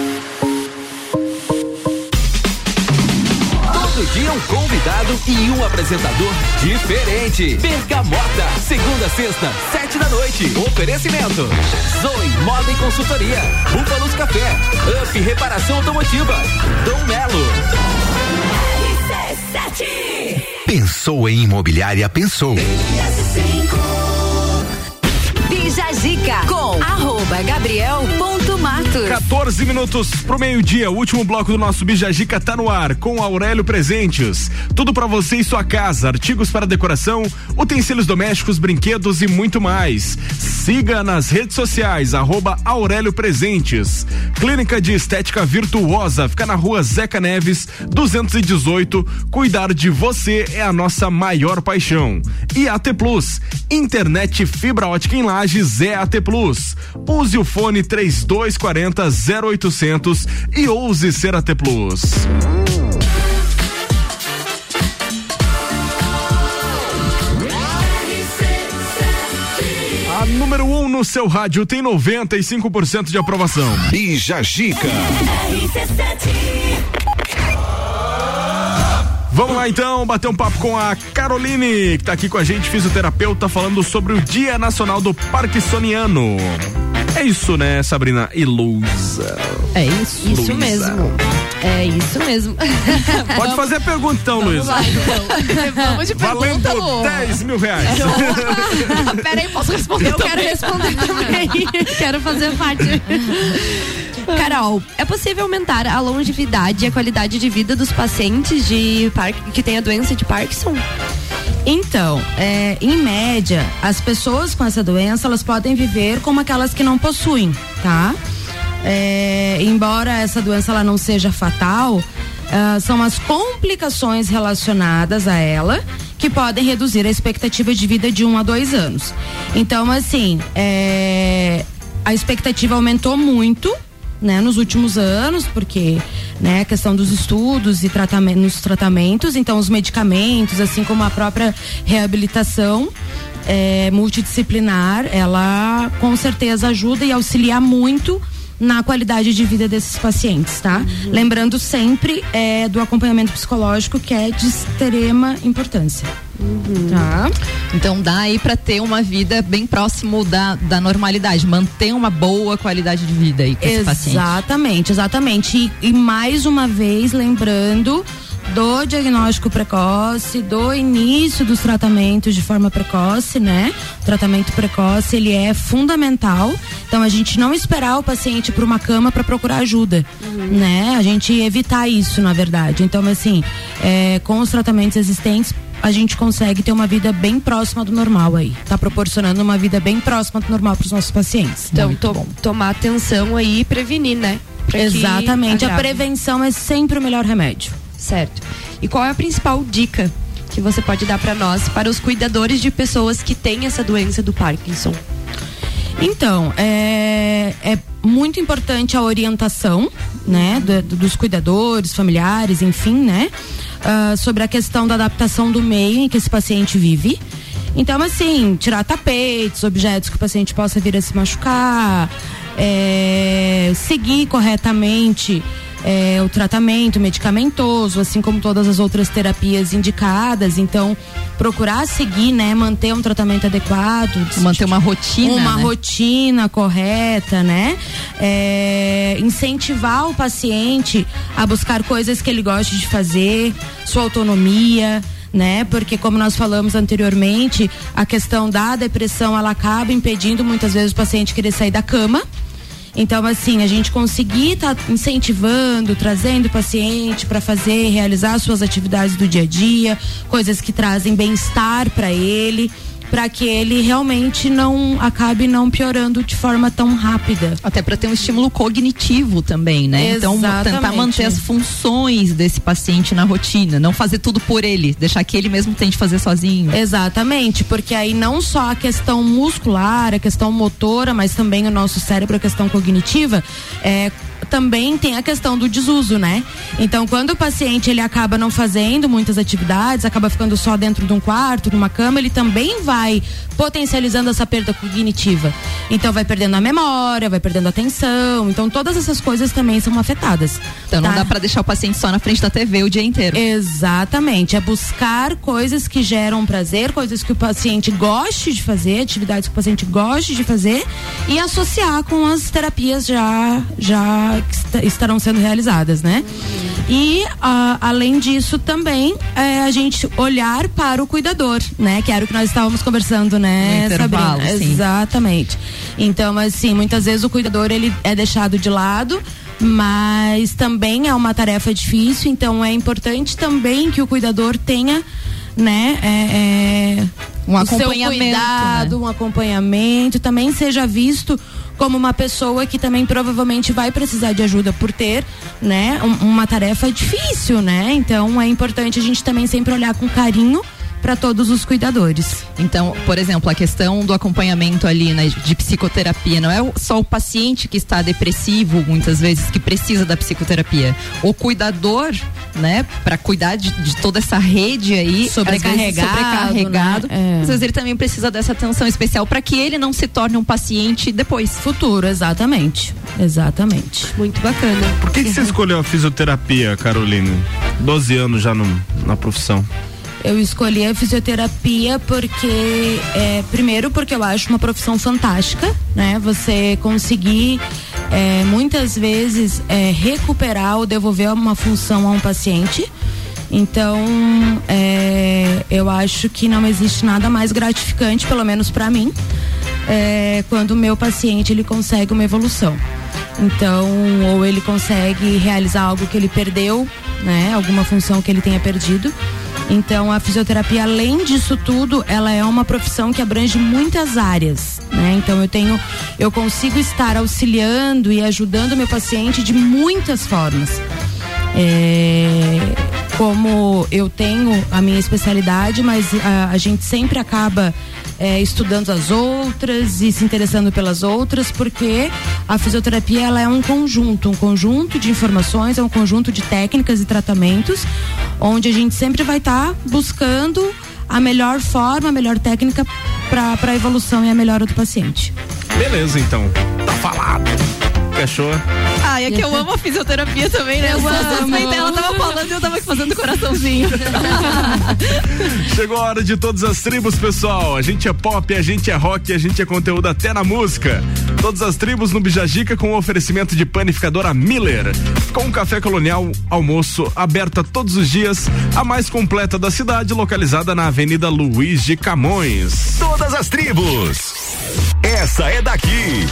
Um convidado e um apresentador diferente. Bergamota, segunda, sexta, sete da noite. Oferecimento. Zoe Moda e Consultoria. Búfalos Café. Up Reparação Automotiva. Dom Melo. Pensou em imobiliária, pensou. Bija Zica com arroba Gabriel.matos. 14 minutos pro meio-dia, o último bloco do nosso Bijagica tá no ar com Aurélio Presentes. Tudo pra você e sua casa, artigos para decoração, utensílios domésticos, brinquedos e muito mais. Siga nas redes sociais, arroba Aurélio Presentes. Clínica de Estética Virtuosa, fica na rua Zeca Neves, 218. Cuidar de você é a nossa maior paixão. E AT Plus, internet fibra ótica em lajes é AT Plus. Use o fone 3240 0800 e ouse ser AT Plus. A número 1 um no seu rádio tem 95% de aprovação. Bija Gica. Vamos lá então, bater um papo com a Caroline, que tá aqui com a gente, fisioterapeuta, falando sobre o Dia Nacional do Parkinsoniano. É isso, né, Sabrina Ilusa? É isso. Isso Luísa. mesmo. É isso mesmo. *laughs* Pode fazer a pergunta então, Luísa. *laughs* Vamos de pergunta, Valendo Lu. 10 mil reais. Peraí, posso responder? Eu quero responder também. *laughs* quero fazer parte. Carol, é possível aumentar a longevidade e a qualidade de vida dos pacientes de que têm a doença de Parkinson? Então, é, em média, as pessoas com essa doença elas podem viver como aquelas que não possuem, tá? É, embora essa doença ela não seja fatal, ah, são as complicações relacionadas a ela que podem reduzir a expectativa de vida de um a dois anos. Então, assim, é, a expectativa aumentou muito né, nos últimos anos, porque né, a questão dos estudos e tratamento, nos tratamentos, então os medicamentos, assim como a própria reabilitação é, multidisciplinar, ela com certeza ajuda e auxilia muito na qualidade de vida desses pacientes, tá? Lembrando sempre é, do acompanhamento psicológico que é de extrema importância. Tá? Então dá aí pra ter uma vida bem próximo da, da normalidade, manter uma boa qualidade de vida aí com esse paciente. Exatamente, exatamente. E mais uma vez lembrando do diagnóstico precoce, do início dos tratamentos de forma precoce, né? O tratamento precoce ele é fundamental. Então a gente não esperar o paciente para uma cama para procurar ajuda, né? A gente evitar isso, na verdade. Então assim, é, com os tratamentos existentes a gente consegue ter uma vida bem próxima do normal aí. Tá proporcionando uma vida bem próxima do normal para os nossos pacientes. Então, to- tomar atenção aí e prevenir, né? Pra Exatamente. A prevenção é sempre o melhor remédio. Certo. E qual é a principal dica que você pode dar para nós, para os cuidadores de pessoas que têm essa doença do Parkinson? Então, é, é muito importante a orientação, né, do- do- dos cuidadores, familiares, enfim, né, ah, sobre a questão da adaptação do meio em que esse paciente vive. Então, assim, tirar tapetes, objetos que o paciente possa vir a se machucar, é, seguir corretamente é, o tratamento medicamentoso, assim como todas as outras terapias indicadas. Então, procurar seguir, né, manter um tratamento adequado, Manter uma rotina, uma né? rotina correta, né? É, incentivar o paciente a buscar coisas que ele goste de fazer, sua autonomia. Né? Porque como nós falamos anteriormente, a questão da depressão ela acaba impedindo muitas vezes o paciente querer sair da cama. Então, assim, a gente conseguir estar incentivando, trazendo o paciente para fazer, realizar suas atividades do dia a dia, coisas que trazem bem-estar para ele, para que ele realmente não acabe não piorando de forma tão rápida. Até para ter um estímulo cognitivo também, né? Então, tentar Exatamente. manter as funções desse paciente na rotina, não fazer tudo por ele, deixar que ele mesmo tente fazer sozinho. Exatamente, porque aí não só a questão muscular, a questão motora, mas também o nosso cérebro, a questão cognitiva, é, também tem a questão do desuso, né? Então, quando o paciente ele acaba não fazendo muitas atividades, acaba ficando só dentro de um quarto, numa cama, ele também vai potencializando essa perda cognitiva. Então, vai perdendo a memória, vai perdendo a atenção. Então, todas essas coisas também são afetadas. Então não tá? dá pra deixar o paciente só na frente da TV o dia inteiro. Exatamente, é buscar coisas que geram prazer, coisas que o paciente goste de fazer, atividades que o paciente goste de fazer e associar com as terapias já já que estarão sendo realizadas, né? E ah, além disso também é, a gente olhar para o cuidador, né? Que era o que nós estávamos conversando, né, Sabrina? sim. Exatamente. Então, assim, muitas vezes o cuidador ele é deixado de lado, mas também é uma tarefa difícil, então é importante também que o cuidador tenha, né, é, é, Um acompanhamento, cuidado, um acompanhamento, também seja visto como uma pessoa que também provavelmente vai precisar de ajuda por ter, né, um- uma tarefa difícil, né? Então é importante a gente também sempre olhar com carinho para todos os cuidadores. Então, por exemplo, a questão do acompanhamento ali, né, de psicoterapia, não é o- só o paciente que está depressivo, muitas vezes, que precisa da psicoterapia. O cuidador, né, para cuidar de, de toda essa rede aí, às vezes Sobrecarregado, sobrecarregado, né? É. às vezes ele também precisa dessa atenção especial para que ele não se torne um paciente depois. Futuro, exatamente. Exatamente. Muito bacana. Por que, que você escolheu a fisioterapia, Caroline? 12 anos já no- na profissão. Eu escolhi a fisioterapia porque, é, primeiro, porque eu acho uma profissão fantástica, né? Você conseguir é, muitas vezes é, recuperar ou devolver uma função a um paciente. Então, é, eu acho que não existe nada mais gratificante, pelo menos para mim, é, quando o meu paciente ele consegue uma evolução. Então, ou ele consegue realizar algo que ele perdeu, né? Alguma função que ele tenha perdido. Então, a fisioterapia, além disso tudo, ela é uma profissão que abrange muitas áreas, né? Então, eu tenho, eu consigo estar auxiliando e ajudando meu paciente de muitas formas. É, como eu tenho a minha especialidade, mas a, a gente sempre acaba é, estudando as outras e se interessando pelas outras, porque a fisioterapia ela é um conjunto, um conjunto de informações, é um conjunto de técnicas e tratamentos, onde a gente sempre vai estar buscando a melhor forma, a melhor técnica para a evolução e a melhora do paciente. Beleza, então. Tá falado. Fechou? Ah, é que eu *laughs* amo a fisioterapia também, né? Eu Eu amo. ela tava falando e eu tava fazendo coraçãozinho. *laughs* Chegou a hora de todas as tribos, pessoal. A gente é pop, a gente é rock, a gente é conteúdo até na música. Todas as tribos no Bijagica com oferecimento de panificadora Miller. Com um café colonial, almoço, aberta todos os dias, a mais completa da cidade, localizada na Avenida Luiz de Camões. Todas as tribos. Essa é daqui.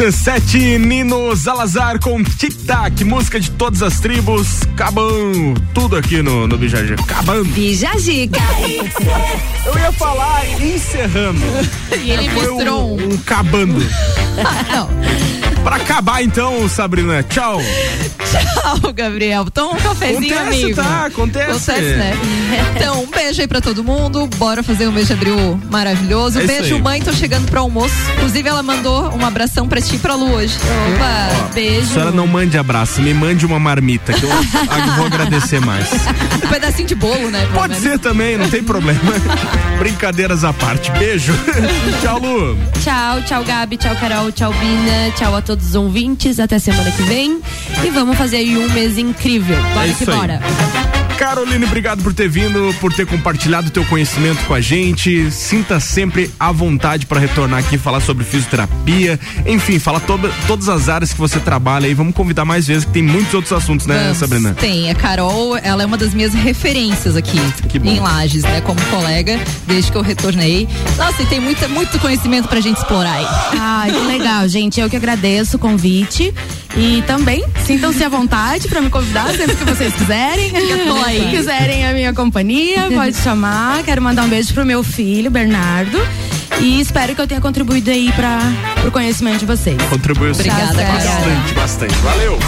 RC7 Nino Salazar com Tic Tac, música de todas as tribos, cabão, tudo aqui no, no Bijagê, cabão. Bijagica. Eu ia falar encerrando. *laughs* E ele Foi misturou um, um cabando. *laughs* Não. Pra acabar então, Sabrina, tchau. Tchau, Gabriel. Toma um cafezinho, Acontece, amigo. tá? Acontece. né? Então, um beijo aí pra todo mundo. Bora fazer um beijo abril maravilhoso. É beijo, aí. mãe. Tô chegando pro almoço. Inclusive, ela mandou um abração pra ti e pra Lu hoje. Opa, A beijo. senhora não mande abraço, me mande uma marmita, que eu *laughs* vou agradecer mais. Um pedacinho de bolo, né? Pode menos. ser também, não tem problema. *laughs* Brincadeiras à parte. Beijo. *laughs* tchau, Lu. Tchau, tchau, Gabi, tchau, Carol, tchau, Bina, tchau a todos os ouvintes. Até semana que vem. E vamos fazer aí um mês incrível. Bora É que bora. Caroline, obrigado por ter vindo, por ter compartilhado o teu conhecimento com a gente. Sinta sempre à vontade para retornar aqui e falar sobre fisioterapia. Enfim, fala toda- todas as áreas que você trabalha aí. Vamos convidar mais vezes, que tem muitos outros assuntos, né, Vamos. Sabrina? Tem, a Carol, ela é uma das minhas referências aqui bom. em Lages, né? Como colega, desde que eu retornei. Nossa, e tem muita, muito conhecimento pra gente explorar aí. Ai, que legal, gente. Eu que agradeço o convite. E também sintam-se à vontade para me convidar sempre que vocês quiserem. *laughs* aí. quiserem a minha companhia, pode chamar. Quero mandar um beijo pro meu filho, Bernardo. E espero que eu tenha contribuído aí para o conhecimento de vocês. Contribuiu sim. Obrigada, bastante, bastante. Valeu.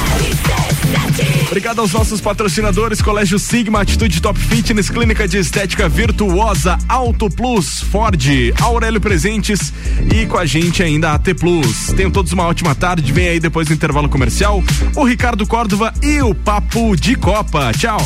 Obrigado aos nossos patrocinadores, Colégio Sigma, Atitude Top Fitness, Clínica de Estética Virtuosa, Auto Plus, Ford, Aurélio Presentes e com a gente ainda a AT Plus. Tenham todos uma ótima tarde, vem aí depois do intervalo comercial, o Ricardo Córdova e o Papo de Copa. Tchau.